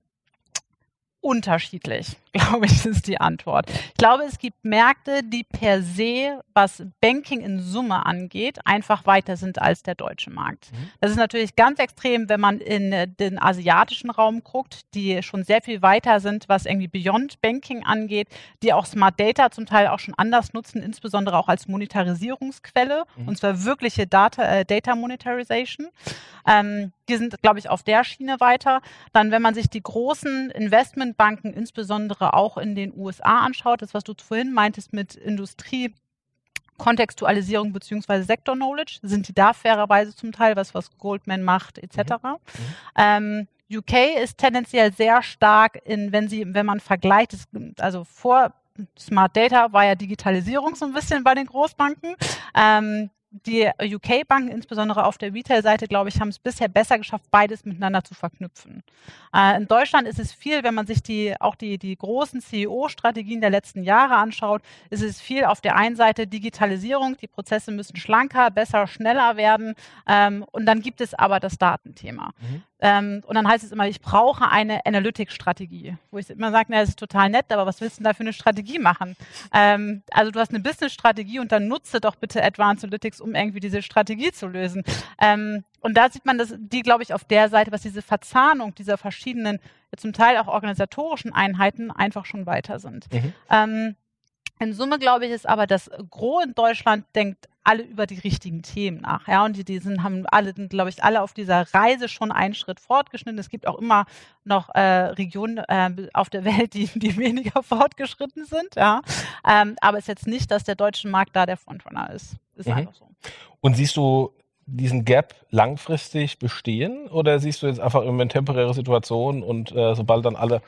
unterschiedlich, [laughs] glaube ich, ist die Antwort. Ich glaube, es gibt Märkte, die per se, was Banking in Summe angeht, einfach weiter sind als der deutsche Markt. Mhm. Das ist natürlich ganz extrem, wenn man in den asiatischen Raum guckt, die schon sehr viel weiter sind, was irgendwie Beyond Banking angeht, die auch Smart Data zum Teil auch schon anders nutzen, insbesondere auch als Monetarisierungsquelle, mhm. und zwar wirkliche Data, äh, Data Monetarization. Ähm, die sind, glaube ich, auf der Schiene weiter. Dann, wenn man sich die großen Investmentbanken, insbesondere auch in den USA anschaut, das, was du vorhin meintest mit Industrie, Kontextualisierung bzw. Sektor-Knowledge, sind die da fairerweise zum Teil, was, was Goldman macht, etc. Mhm. Mhm. Ähm, UK ist tendenziell sehr stark in, wenn sie, wenn man vergleicht, also vor Smart Data war ja Digitalisierung so ein bisschen bei den Großbanken. Ähm, die UK-Banken, insbesondere auf der Retail-Seite, glaube ich, haben es bisher besser geschafft, beides miteinander zu verknüpfen. Äh, in Deutschland ist es viel, wenn man sich die, auch die, die großen CEO-Strategien der letzten Jahre anschaut, ist es viel auf der einen Seite Digitalisierung, die Prozesse müssen schlanker, besser, schneller werden. Ähm, und dann gibt es aber das Datenthema. Mhm. Ähm, und dann heißt es immer, ich brauche eine Analytics-Strategie. Wo ich immer sage, na, das ist total nett, aber was willst du denn da für eine Strategie machen? Ähm, also du hast eine Business-Strategie und dann nutze doch bitte Advanced Analytics, um irgendwie diese Strategie zu lösen. Ähm, und da sieht man, dass die, glaube ich, auf der Seite, was diese Verzahnung dieser verschiedenen, zum Teil auch organisatorischen Einheiten einfach schon weiter sind. Mhm. Ähm, in Summe glaube ich, ist aber das Gros in Deutschland denkt alle über die richtigen Themen nach. Ja, und die, die sind, haben alle, glaube ich, alle auf dieser Reise schon einen Schritt fortgeschritten. Es gibt auch immer noch äh, Regionen äh, auf der Welt, die, die weniger [laughs] fortgeschritten sind. Ja, ähm, aber es ist jetzt nicht, dass der deutsche Markt da der Frontrunner ist. Ist mhm. einfach so. Und siehst du diesen Gap langfristig bestehen oder siehst du jetzt einfach immer eine temporäre Situation und äh, sobald dann alle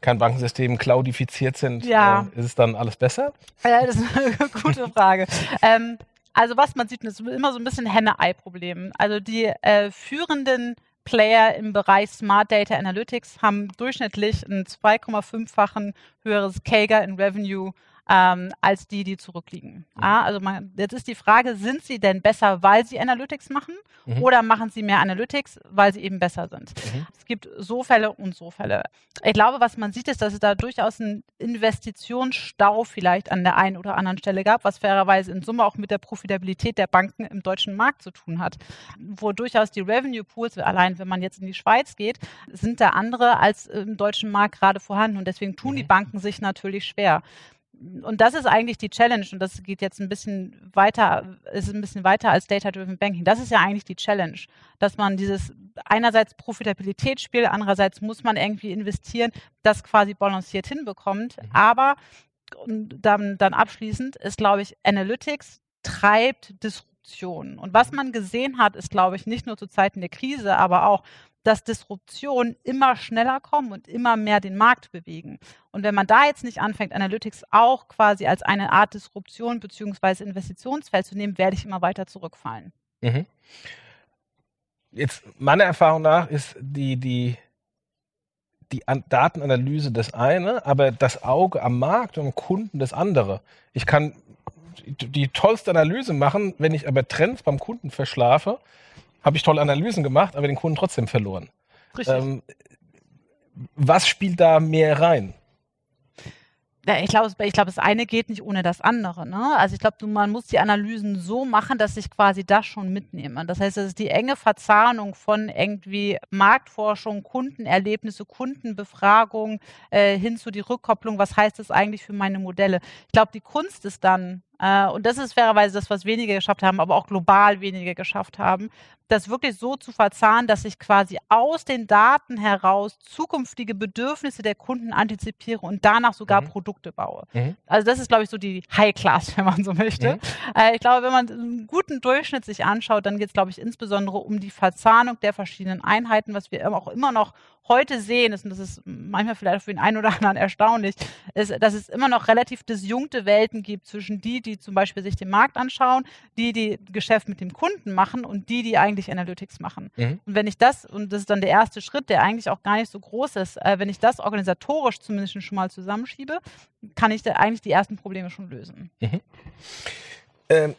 kein Bankensystem cloudifiziert sind, ja. äh, ist es dann alles besser? Ja, das ist eine [laughs] gute Frage. ähm, also was man sieht, ist immer so ein bisschen Henne-Ei-Problem. Also die äh, führenden Player im Bereich Smart Data Analytics haben durchschnittlich ein 2,5-fachen höheres CAGR in Revenue ähm, als die, die zurückliegen. Mhm. Ah, also man, jetzt ist die Frage, sind sie denn besser, weil sie Analytics machen mhm. oder machen sie mehr Analytics, weil sie eben besser sind? Mhm. Es gibt so Fälle und so Fälle. Ich glaube, was man sieht, ist, dass es da durchaus einen Investitionsstau vielleicht an der einen oder anderen Stelle gab, was fairerweise in Summe auch mit der Profitabilität der Banken im deutschen Markt zu tun hat, wo durchaus die Revenue Pools, allein wenn man jetzt in die Schweiz geht, sind da andere als im deutschen Markt gerade vorhanden und deswegen tun die mhm. Banken sich natürlich schwer und das ist eigentlich die Challenge und das geht jetzt ein bisschen weiter, ist ein bisschen weiter als Data-Driven Banking. Das ist ja eigentlich die Challenge, dass man dieses einerseits Profitabilitätsspiel, andererseits muss man irgendwie investieren, das quasi balanciert hinbekommt. Mhm. Aber dann, dann abschließend ist, glaube ich, Analytics treibt Disruption. Und was man gesehen hat, ist, glaube ich, nicht nur zu Zeiten der Krise, aber auch dass Disruptionen immer schneller kommen und immer mehr den Markt bewegen. Und wenn man da jetzt nicht anfängt, Analytics auch quasi als eine Art Disruption bzw. Investitionsfeld zu nehmen, werde ich immer weiter zurückfallen. Mhm. Jetzt meiner Erfahrung nach ist die, die, die Datenanalyse das eine, aber das Auge am Markt und am Kunden das andere. Ich kann die tollste Analyse machen, wenn ich aber Trends beim Kunden verschlafe, habe ich tolle Analysen gemacht, aber den Kunden trotzdem verloren. Richtig. Ähm, was spielt da mehr rein? Ja, ich glaube, ich glaube, das eine geht nicht ohne das andere. Ne? Also ich glaube, man muss die Analysen so machen, dass ich quasi das schon mitnehme. Das heißt, es ist die enge Verzahnung von irgendwie Marktforschung, Kundenerlebnisse, Kundenbefragung äh, hin zu die Rückkopplung. Was heißt das eigentlich für meine Modelle? Ich glaube, die Kunst ist dann, äh, und das ist fairerweise das, was wenige geschafft haben, aber auch global wenige geschafft haben, das wirklich so zu verzahnen, dass ich quasi aus den Daten heraus zukünftige Bedürfnisse der Kunden antizipiere und danach sogar mhm. Produkte baue. Mhm. Also das ist, glaube ich, so die High Class, wenn man so möchte. Mhm. Äh, ich glaube, wenn man einen guten Durchschnitt sich anschaut, dann geht es, glaube ich, insbesondere um die Verzahnung der verschiedenen Einheiten, was wir auch immer noch heute sehen, ist, und das ist manchmal vielleicht für den einen oder anderen erstaunlich, ist, dass es immer noch relativ disjunkte Welten gibt zwischen die, die zum Beispiel sich den Markt anschauen, die, die Geschäft mit dem Kunden machen und die, die eigentlich Analytics machen. Mhm. Und wenn ich das, und das ist dann der erste Schritt, der eigentlich auch gar nicht so groß ist, äh, wenn ich das organisatorisch zumindest schon mal zusammenschiebe, kann ich da eigentlich die ersten Probleme schon lösen. Mhm. Ähm,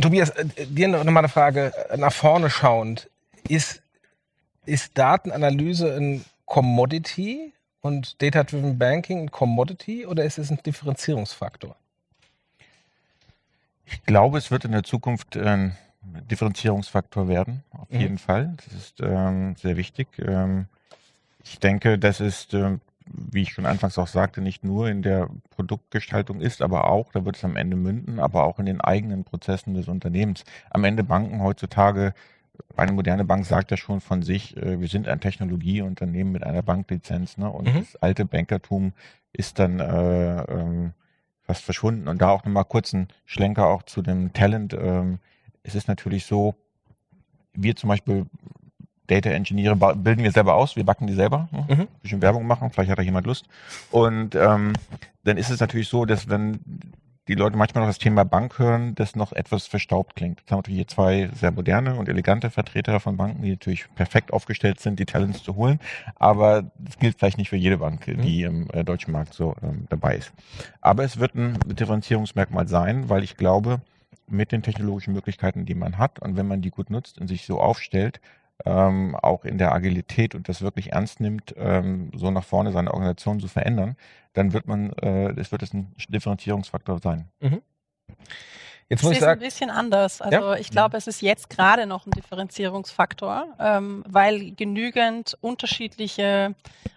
Tobias, äh, dir nochmal eine Frage äh, nach vorne schauend. Ist ist Datenanalyse ein Commodity und Data-Driven Banking ein Commodity oder ist es ein Differenzierungsfaktor? Ich glaube, es wird in der Zukunft ein Differenzierungsfaktor werden, auf mhm. jeden Fall. Das ist ähm, sehr wichtig. Ähm, ich denke, das ist, äh, wie ich schon anfangs auch sagte, nicht nur in der Produktgestaltung ist, aber auch, da wird es am Ende münden, aber auch in den eigenen Prozessen des Unternehmens. Am Ende Banken heutzutage eine moderne Bank sagt ja schon von sich, äh, wir sind ein Technologieunternehmen mit einer Banklizenz, ne? Und mhm. das alte Bankertum ist dann äh, ähm, fast verschwunden. Und da auch nochmal kurz ein Schlenker auch zu dem Talent. Ähm, es ist natürlich so, wir zum Beispiel Data Engineere bilden wir selber aus, wir backen die selber, ne? mhm. bisschen Werbung machen, vielleicht hat da jemand Lust. Und ähm, dann ist es natürlich so, dass wenn die Leute manchmal noch das Thema Bank hören, das noch etwas verstaubt klingt. Jetzt haben wir natürlich hier zwei sehr moderne und elegante Vertreter von Banken, die natürlich perfekt aufgestellt sind, die Talents zu holen. Aber das gilt vielleicht nicht für jede Bank, die im äh, deutschen Markt so ähm, dabei ist. Aber es wird ein Differenzierungsmerkmal sein, weil ich glaube, mit den technologischen Möglichkeiten, die man hat und wenn man die gut nutzt und sich so aufstellt, ähm, auch in der Agilität und das wirklich ernst nimmt, ähm, so nach vorne seine Organisation zu verändern, dann wird man, äh, es wird es ein Differenzierungsfaktor sein. Mhm. Jetzt muss es ich sagen, ist ein bisschen anders. Also ja? ich glaube, es ist jetzt gerade noch ein Differenzierungsfaktor, ähm, weil genügend unterschiedliche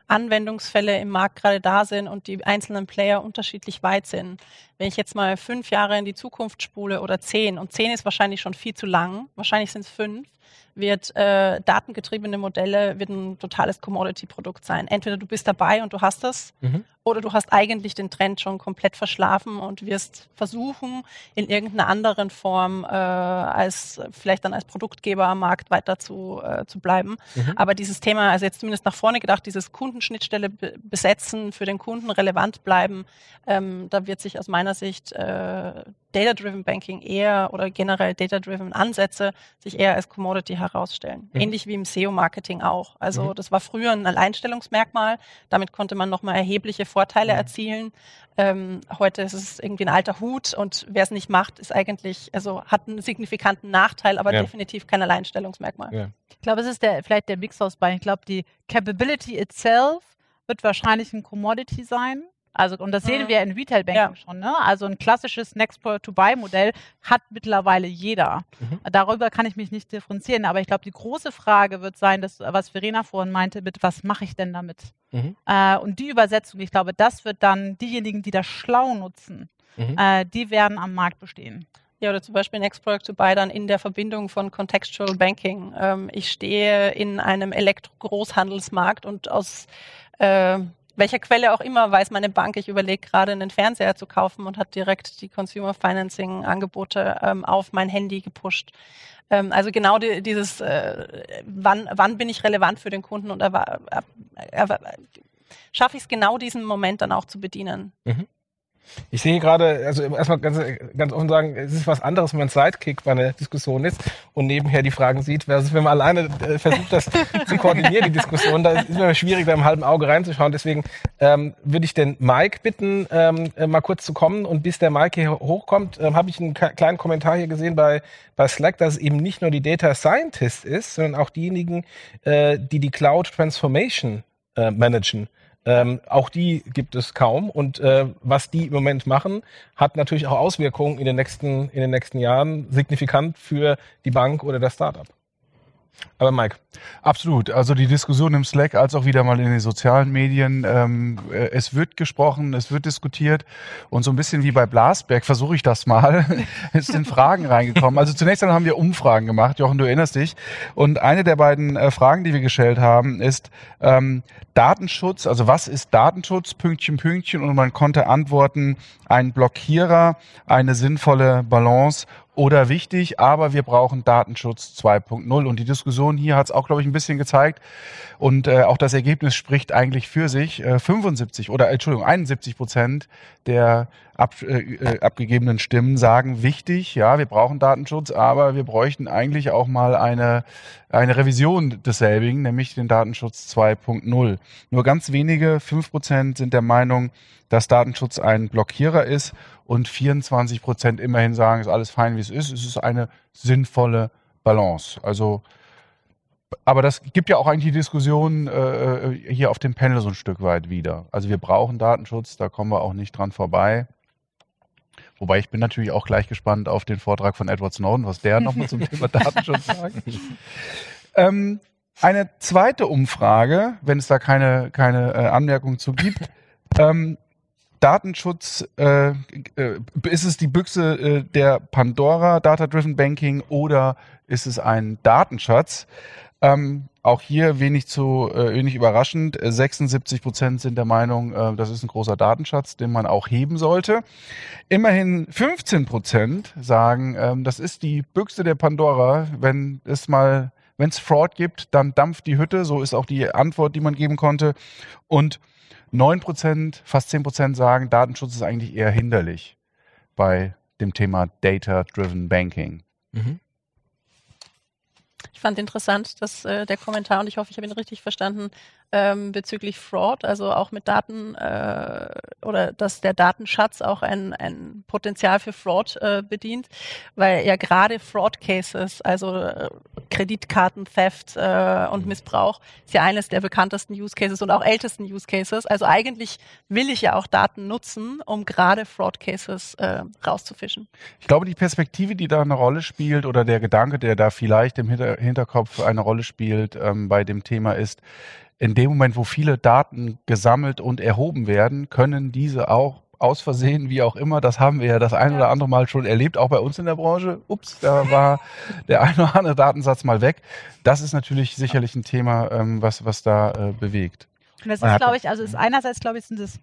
Anwendungsfälle im Markt gerade da sind und die einzelnen Player unterschiedlich weit sind. Wenn ich jetzt mal fünf Jahre in die Zukunft spule oder zehn, und zehn ist wahrscheinlich schon viel zu lang, wahrscheinlich sind es fünf, wird äh, datengetriebene Modelle wird ein totales Commodity-Produkt sein. Entweder du bist dabei und du hast das, mhm. Oder du hast eigentlich den Trend schon komplett verschlafen und wirst versuchen, in irgendeiner anderen Form äh, als vielleicht dann als Produktgeber am Markt weiter zu, äh, zu bleiben. Mhm. Aber dieses Thema, also jetzt zumindest nach vorne gedacht, dieses Kundenschnittstelle besetzen, für den Kunden relevant bleiben, ähm, da wird sich aus meiner Sicht äh, Data-Driven Banking eher oder generell Data-Driven Ansätze sich eher als Commodity herausstellen. Mhm. Ähnlich wie im SEO-Marketing auch. Also mhm. das war früher ein Alleinstellungsmerkmal. Damit konnte man nochmal erhebliche Vorteile mhm. erzielen. Ähm, heute ist es irgendwie ein alter Hut und wer es nicht macht, ist eigentlich, also hat einen signifikanten Nachteil, aber ja. definitiv kein Alleinstellungsmerkmal. Ja. Ich glaube, es ist der, vielleicht der Mix aus beiden. Ich glaube, die Capability itself wird wahrscheinlich ein Commodity sein. Also, und das sehen mhm. wir in Retail Banking ja. schon. Ne? Also ein klassisches Next to Buy Modell hat mittlerweile jeder. Mhm. Darüber kann ich mich nicht differenzieren. Aber ich glaube, die große Frage wird sein, das, was Verena vorhin meinte, mit was mache ich denn damit? Mhm. Äh, und die Übersetzung, ich glaube, das wird dann diejenigen, die das schlau nutzen, mhm. äh, die werden am Markt bestehen. Ja, oder zum Beispiel Next Product to Buy dann in der Verbindung von Contextual Banking. Ähm, ich stehe in einem Elektro-Großhandelsmarkt und aus äh, welcher Quelle auch immer weiß meine Bank, ich überlege gerade einen Fernseher zu kaufen und hat direkt die Consumer Financing Angebote ähm, auf mein Handy gepusht. Ähm, also genau die, dieses, äh, wann, wann bin ich relevant für den Kunden und schaffe ich es genau diesen Moment dann auch zu bedienen. Mhm. Ich sehe gerade, also erstmal ganz, ganz offen sagen, es ist was anderes, wenn man Sidekick bei einer Diskussion ist und nebenher die Fragen sieht, versus wenn man alleine äh, versucht, das [laughs] zu koordinieren, die Diskussion. Da ist es immer schwierig, da im halben Auge reinzuschauen. Deswegen ähm, würde ich den Mike bitten, ähm, äh, mal kurz zu kommen. Und bis der Mike hier hochkommt, ähm, habe ich einen kleinen Kommentar hier gesehen bei, bei Slack, dass es eben nicht nur die Data Scientist ist, sondern auch diejenigen, äh, die die Cloud Transformation äh, managen. Ähm, auch die gibt es kaum. Und äh, was die im Moment machen, hat natürlich auch Auswirkungen in den nächsten, in den nächsten Jahren signifikant für die Bank oder das Startup. Aber Mike. Absolut. Also die Diskussion im Slack als auch wieder mal in den sozialen Medien. Ähm, äh, es wird gesprochen, es wird diskutiert und so ein bisschen wie bei Blasberg versuche ich das mal. [laughs] es sind Fragen reingekommen. Also zunächst einmal haben wir Umfragen gemacht. Jochen, du erinnerst dich. Und eine der beiden äh, Fragen, die wir gestellt haben, ist ähm, Datenschutz. Also was ist Datenschutz? Pünktchen, Pünktchen. Und man konnte antworten, ein Blockierer, eine sinnvolle Balance oder wichtig, aber wir brauchen Datenschutz 2.0. Und die Diskussion hier hat es auch, glaube ich, ein bisschen gezeigt. Und äh, auch das Ergebnis spricht eigentlich für sich. Äh, 75 oder Entschuldigung, 71 Prozent der ab, äh, äh, abgegebenen Stimmen sagen, wichtig, ja, wir brauchen Datenschutz, aber wir bräuchten eigentlich auch mal eine, eine Revision desselbigen, nämlich den Datenschutz 2.0. Nur ganz wenige, fünf Prozent sind der Meinung, dass Datenschutz ein Blockierer ist und 24 Prozent immerhin sagen, ist alles fein, wie es ist. Es ist eine sinnvolle Balance. Also, aber das gibt ja auch eigentlich die Diskussion äh, hier auf dem Panel so ein Stück weit wieder. Also wir brauchen Datenschutz, da kommen wir auch nicht dran vorbei. Wobei ich bin natürlich auch gleich gespannt auf den Vortrag von Edward Snowden, was der nochmal zum Thema [laughs] Datenschutz sagt. Ähm, eine zweite Umfrage, wenn es da keine, keine äh, Anmerkung zu gibt, ähm, Datenschutz, äh, äh, ist es die Büchse äh, der Pandora, Data-Driven Banking oder ist es ein Datenschatz? Ähm, auch hier wenig zu äh, wenig überraschend. 76 Prozent sind der Meinung, äh, das ist ein großer Datenschatz, den man auch heben sollte. Immerhin 15 Prozent sagen, ähm, das ist die Büchse der Pandora. Wenn es mal, wenn es Fraud gibt, dann dampft die Hütte. So ist auch die Antwort, die man geben konnte. Und 9%, fast 10% sagen, Datenschutz ist eigentlich eher hinderlich bei dem Thema Data-Driven Banking. Mhm. Ich fand interessant, dass äh, der Kommentar, und ich hoffe, ich habe ihn richtig verstanden, ähm, bezüglich Fraud, also auch mit Daten äh, oder dass der Datenschatz auch ein, ein Potenzial für Fraud äh, bedient, weil ja gerade Fraud Cases, also äh, Kreditkarten-Theft äh, und Missbrauch, ist ja eines der bekanntesten Use Cases und auch ältesten Use Cases. Also eigentlich will ich ja auch Daten nutzen, um gerade Fraud Cases äh, rauszufischen. Ich glaube, die Perspektive, die da eine Rolle spielt oder der Gedanke, der da vielleicht im Hinter Hinterkopf eine Rolle spielt ähm, bei dem Thema ist, in dem Moment, wo viele Daten gesammelt und erhoben werden, können diese auch aus Versehen, wie auch immer, das haben wir ja das ein oder andere Mal schon erlebt, auch bei uns in der Branche. Ups, da war [laughs] der ein oder andere Datensatz mal weg. Das ist natürlich sicherlich ein Thema, ähm, was, was da äh, bewegt. Und das ist, glaube ich, also ist einerseits, glaube ich, sind es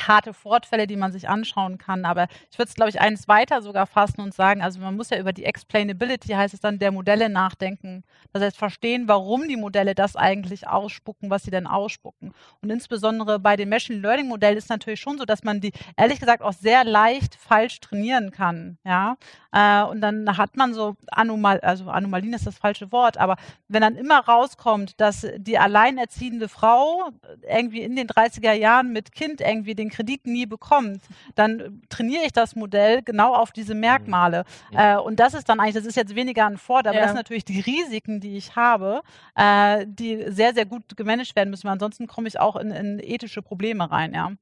harte Fortfälle, die man sich anschauen kann. Aber ich würde es, glaube ich, eines weiter sogar fassen und sagen, also man muss ja über die Explainability, heißt es dann, der Modelle nachdenken. Das heißt, verstehen, warum die Modelle das eigentlich ausspucken, was sie denn ausspucken. Und insbesondere bei den Machine Learning Modellen ist natürlich schon so, dass man die, ehrlich gesagt, auch sehr leicht falsch trainieren kann. Ja? Äh, und dann hat man so Anomal, also Anomalien ist das falsche Wort, aber wenn dann immer rauskommt, dass die alleinerziehende Frau irgendwie in den 30er Jahren mit Kind irgendwie den Kredit nie bekommt, dann trainiere ich das Modell genau auf diese Merkmale. Mhm. Äh, und das ist dann eigentlich, das ist jetzt weniger ein Vorteil, aber ja. das sind natürlich die Risiken, die ich habe, äh, die sehr, sehr gut gemanagt werden müssen, weil ansonsten komme ich auch in, in ethische Probleme rein, ja.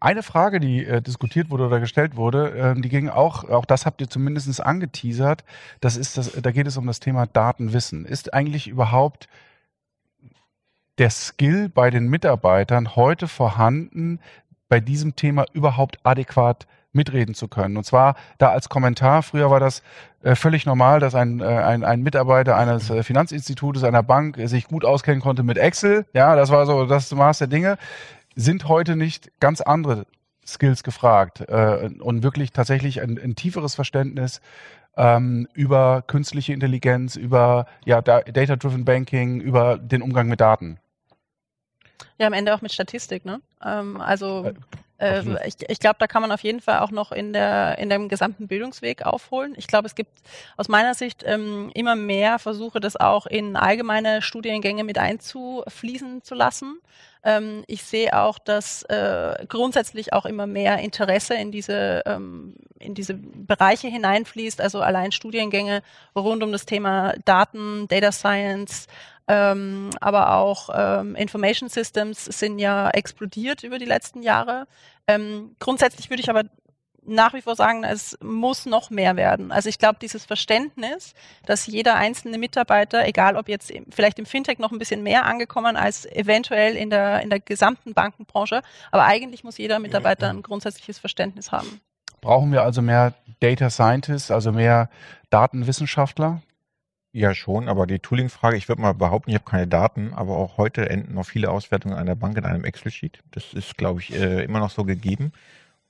Eine Frage, die äh, diskutiert wurde oder gestellt wurde, äh, die ging auch, auch das habt ihr zumindest angeteasert, das ist das, da geht es um das Thema Datenwissen. Ist eigentlich überhaupt der Skill bei den Mitarbeitern heute vorhanden, bei diesem Thema überhaupt adäquat mitreden zu können. Und zwar da als Kommentar, früher war das äh, völlig normal, dass ein, äh, ein, ein Mitarbeiter eines äh, Finanzinstitutes, einer Bank sich gut auskennen konnte mit Excel. Ja, das war so das Maß der Dinge sind heute nicht ganz andere Skills gefragt äh, und wirklich tatsächlich ein, ein tieferes Verständnis ähm, über künstliche Intelligenz, über ja, Data-Driven Banking, über den Umgang mit Daten. Ja, am Ende auch mit Statistik, ne? Ähm, also äh, äh, ich, ich glaube, da kann man auf jeden Fall auch noch in, der, in dem gesamten Bildungsweg aufholen. Ich glaube, es gibt aus meiner Sicht ähm, immer mehr Versuche, das auch in allgemeine Studiengänge mit einzufließen zu lassen. Ähm, ich sehe auch, dass äh, grundsätzlich auch immer mehr Interesse in diese, ähm, in diese Bereiche hineinfließt, also allein Studiengänge rund um das Thema Daten, Data Science, ähm, aber auch ähm, Information Systems sind ja explodiert über die letzten Jahre. Ähm, grundsätzlich würde ich aber nach wie vor sagen, es muss noch mehr werden. Also ich glaube, dieses Verständnis, dass jeder einzelne Mitarbeiter, egal ob jetzt vielleicht im Fintech noch ein bisschen mehr angekommen als eventuell in der, in der gesamten Bankenbranche, aber eigentlich muss jeder Mitarbeiter ein grundsätzliches Verständnis haben. Brauchen wir also mehr Data Scientists, also mehr Datenwissenschaftler? Ja, schon, aber die Tooling-Frage, ich würde mal behaupten, ich habe keine Daten, aber auch heute enden noch viele Auswertungen einer Bank in einem Excel-Sheet. Das ist, glaube ich, äh, immer noch so gegeben.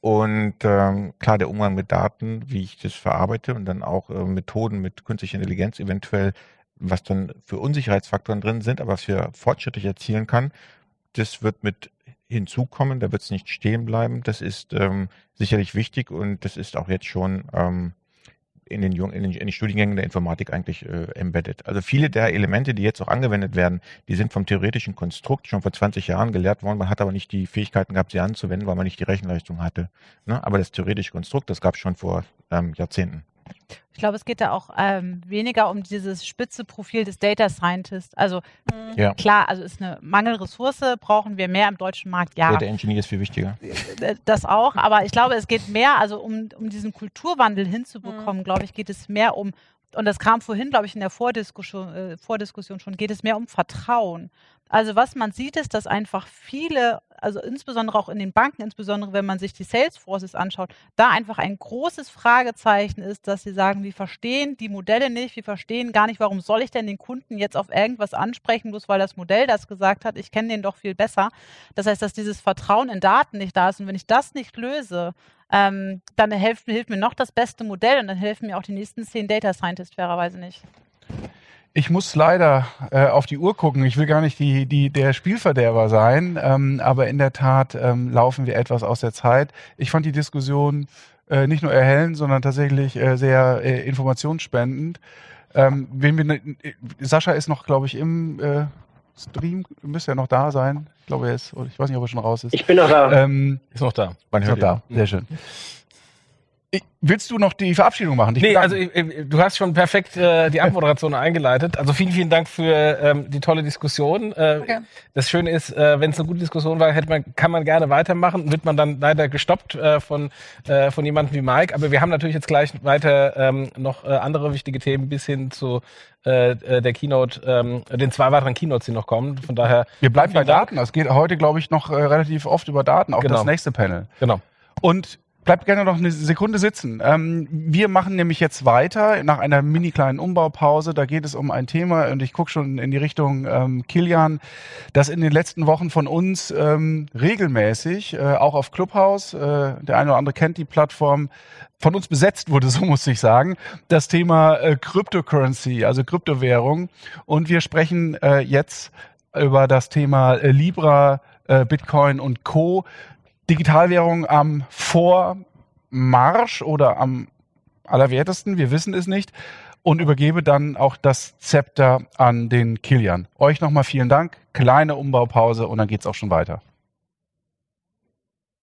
Und ähm, klar, der Umgang mit Daten, wie ich das verarbeite und dann auch äh, Methoden mit künstlicher Intelligenz eventuell, was dann für Unsicherheitsfaktoren drin sind, aber was für fortschrittlich erzielen kann, das wird mit hinzukommen, da wird es nicht stehen bleiben. Das ist ähm, sicherlich wichtig und das ist auch jetzt schon ähm, in den, in den, in den Studiengängen der Informatik eigentlich äh, embedded. Also viele der Elemente, die jetzt auch angewendet werden, die sind vom theoretischen Konstrukt schon vor 20 Jahren gelehrt worden. Man hat aber nicht die Fähigkeiten gehabt, sie anzuwenden, weil man nicht die Rechenleistung hatte. Ne? Aber das theoretische Konstrukt, das gab es schon vor ähm, Jahrzehnten. Ich glaube, es geht da auch ähm, weniger um dieses spitze Profil des Data Scientist. Also mhm. ja. klar, also ist eine Mangelressource, brauchen wir mehr im deutschen Markt, ja. Data Engineer ist viel wichtiger. Äh, das auch, aber ich glaube, es geht mehr, also um, um diesen Kulturwandel hinzubekommen, mhm. glaube ich, geht es mehr um, und das kam vorhin, glaube ich, in der Vordiskussion, äh, Vordiskussion schon, geht es mehr um Vertrauen. Also was man sieht, ist, dass einfach viele, also insbesondere auch in den Banken, insbesondere wenn man sich die Salesforces anschaut, da einfach ein großes Fragezeichen ist, dass sie sagen, wir verstehen die Modelle nicht, wir verstehen gar nicht, warum soll ich denn den Kunden jetzt auf irgendwas ansprechen, bloß weil das Modell das gesagt hat, ich kenne den doch viel besser. Das heißt, dass dieses Vertrauen in Daten nicht da ist und wenn ich das nicht löse, ähm, dann hilft, hilft mir noch das beste Modell und dann helfen mir auch die nächsten zehn Data Scientists fairerweise nicht. Ich muss leider äh, auf die Uhr gucken. Ich will gar nicht die, die, der Spielverderber sein, ähm, aber in der Tat ähm, laufen wir etwas aus der Zeit. Ich fand die Diskussion äh, nicht nur erhellend, sondern tatsächlich äh, sehr äh, informationsspendend. Ähm, wen wir, ne, Sascha ist noch, glaube ich, im äh, Stream, müsste er noch da sein. Ich glaube, er ist, ich weiß nicht, ob er schon raus ist. Ich bin noch da. Ähm, ist noch da. Man hört ist noch da. Sehr schön. Willst du noch die Verabschiedung machen? Ich nee, also du hast schon perfekt äh, die Abmoderation [laughs] eingeleitet. Also vielen, vielen Dank für ähm, die tolle Diskussion. Äh, okay. Das Schöne ist, äh, wenn es eine gute Diskussion war, hätte man, kann man gerne weitermachen. Wird man dann leider gestoppt äh, von, äh, von jemandem wie Mike. Aber wir haben natürlich jetzt gleich weiter ähm, noch äh, andere wichtige Themen bis hin zu äh, äh der Keynote, ähm, den zwei weiteren Keynotes, die noch kommen. Von daher. Wir bleiben bei Daten. Es geht heute, glaube ich, noch äh, relativ oft über Daten, auch genau. das nächste Panel. Genau. Und Bleibt gerne noch eine Sekunde sitzen. Ähm, wir machen nämlich jetzt weiter nach einer mini kleinen Umbaupause. Da geht es um ein Thema und ich gucke schon in die Richtung ähm, Kilian, das in den letzten Wochen von uns ähm, regelmäßig, äh, auch auf Clubhouse, äh, der eine oder andere kennt die Plattform, von uns besetzt wurde, [laughs] so muss ich sagen, das Thema äh, Cryptocurrency, also Kryptowährung. Und wir sprechen äh, jetzt über das Thema äh, Libra, äh, Bitcoin und Co. Digitalwährung am Vormarsch oder am allerwertesten, wir wissen es nicht, und übergebe dann auch das Zepter an den Kilian. Euch nochmal vielen Dank, kleine Umbaupause und dann geht's auch schon weiter.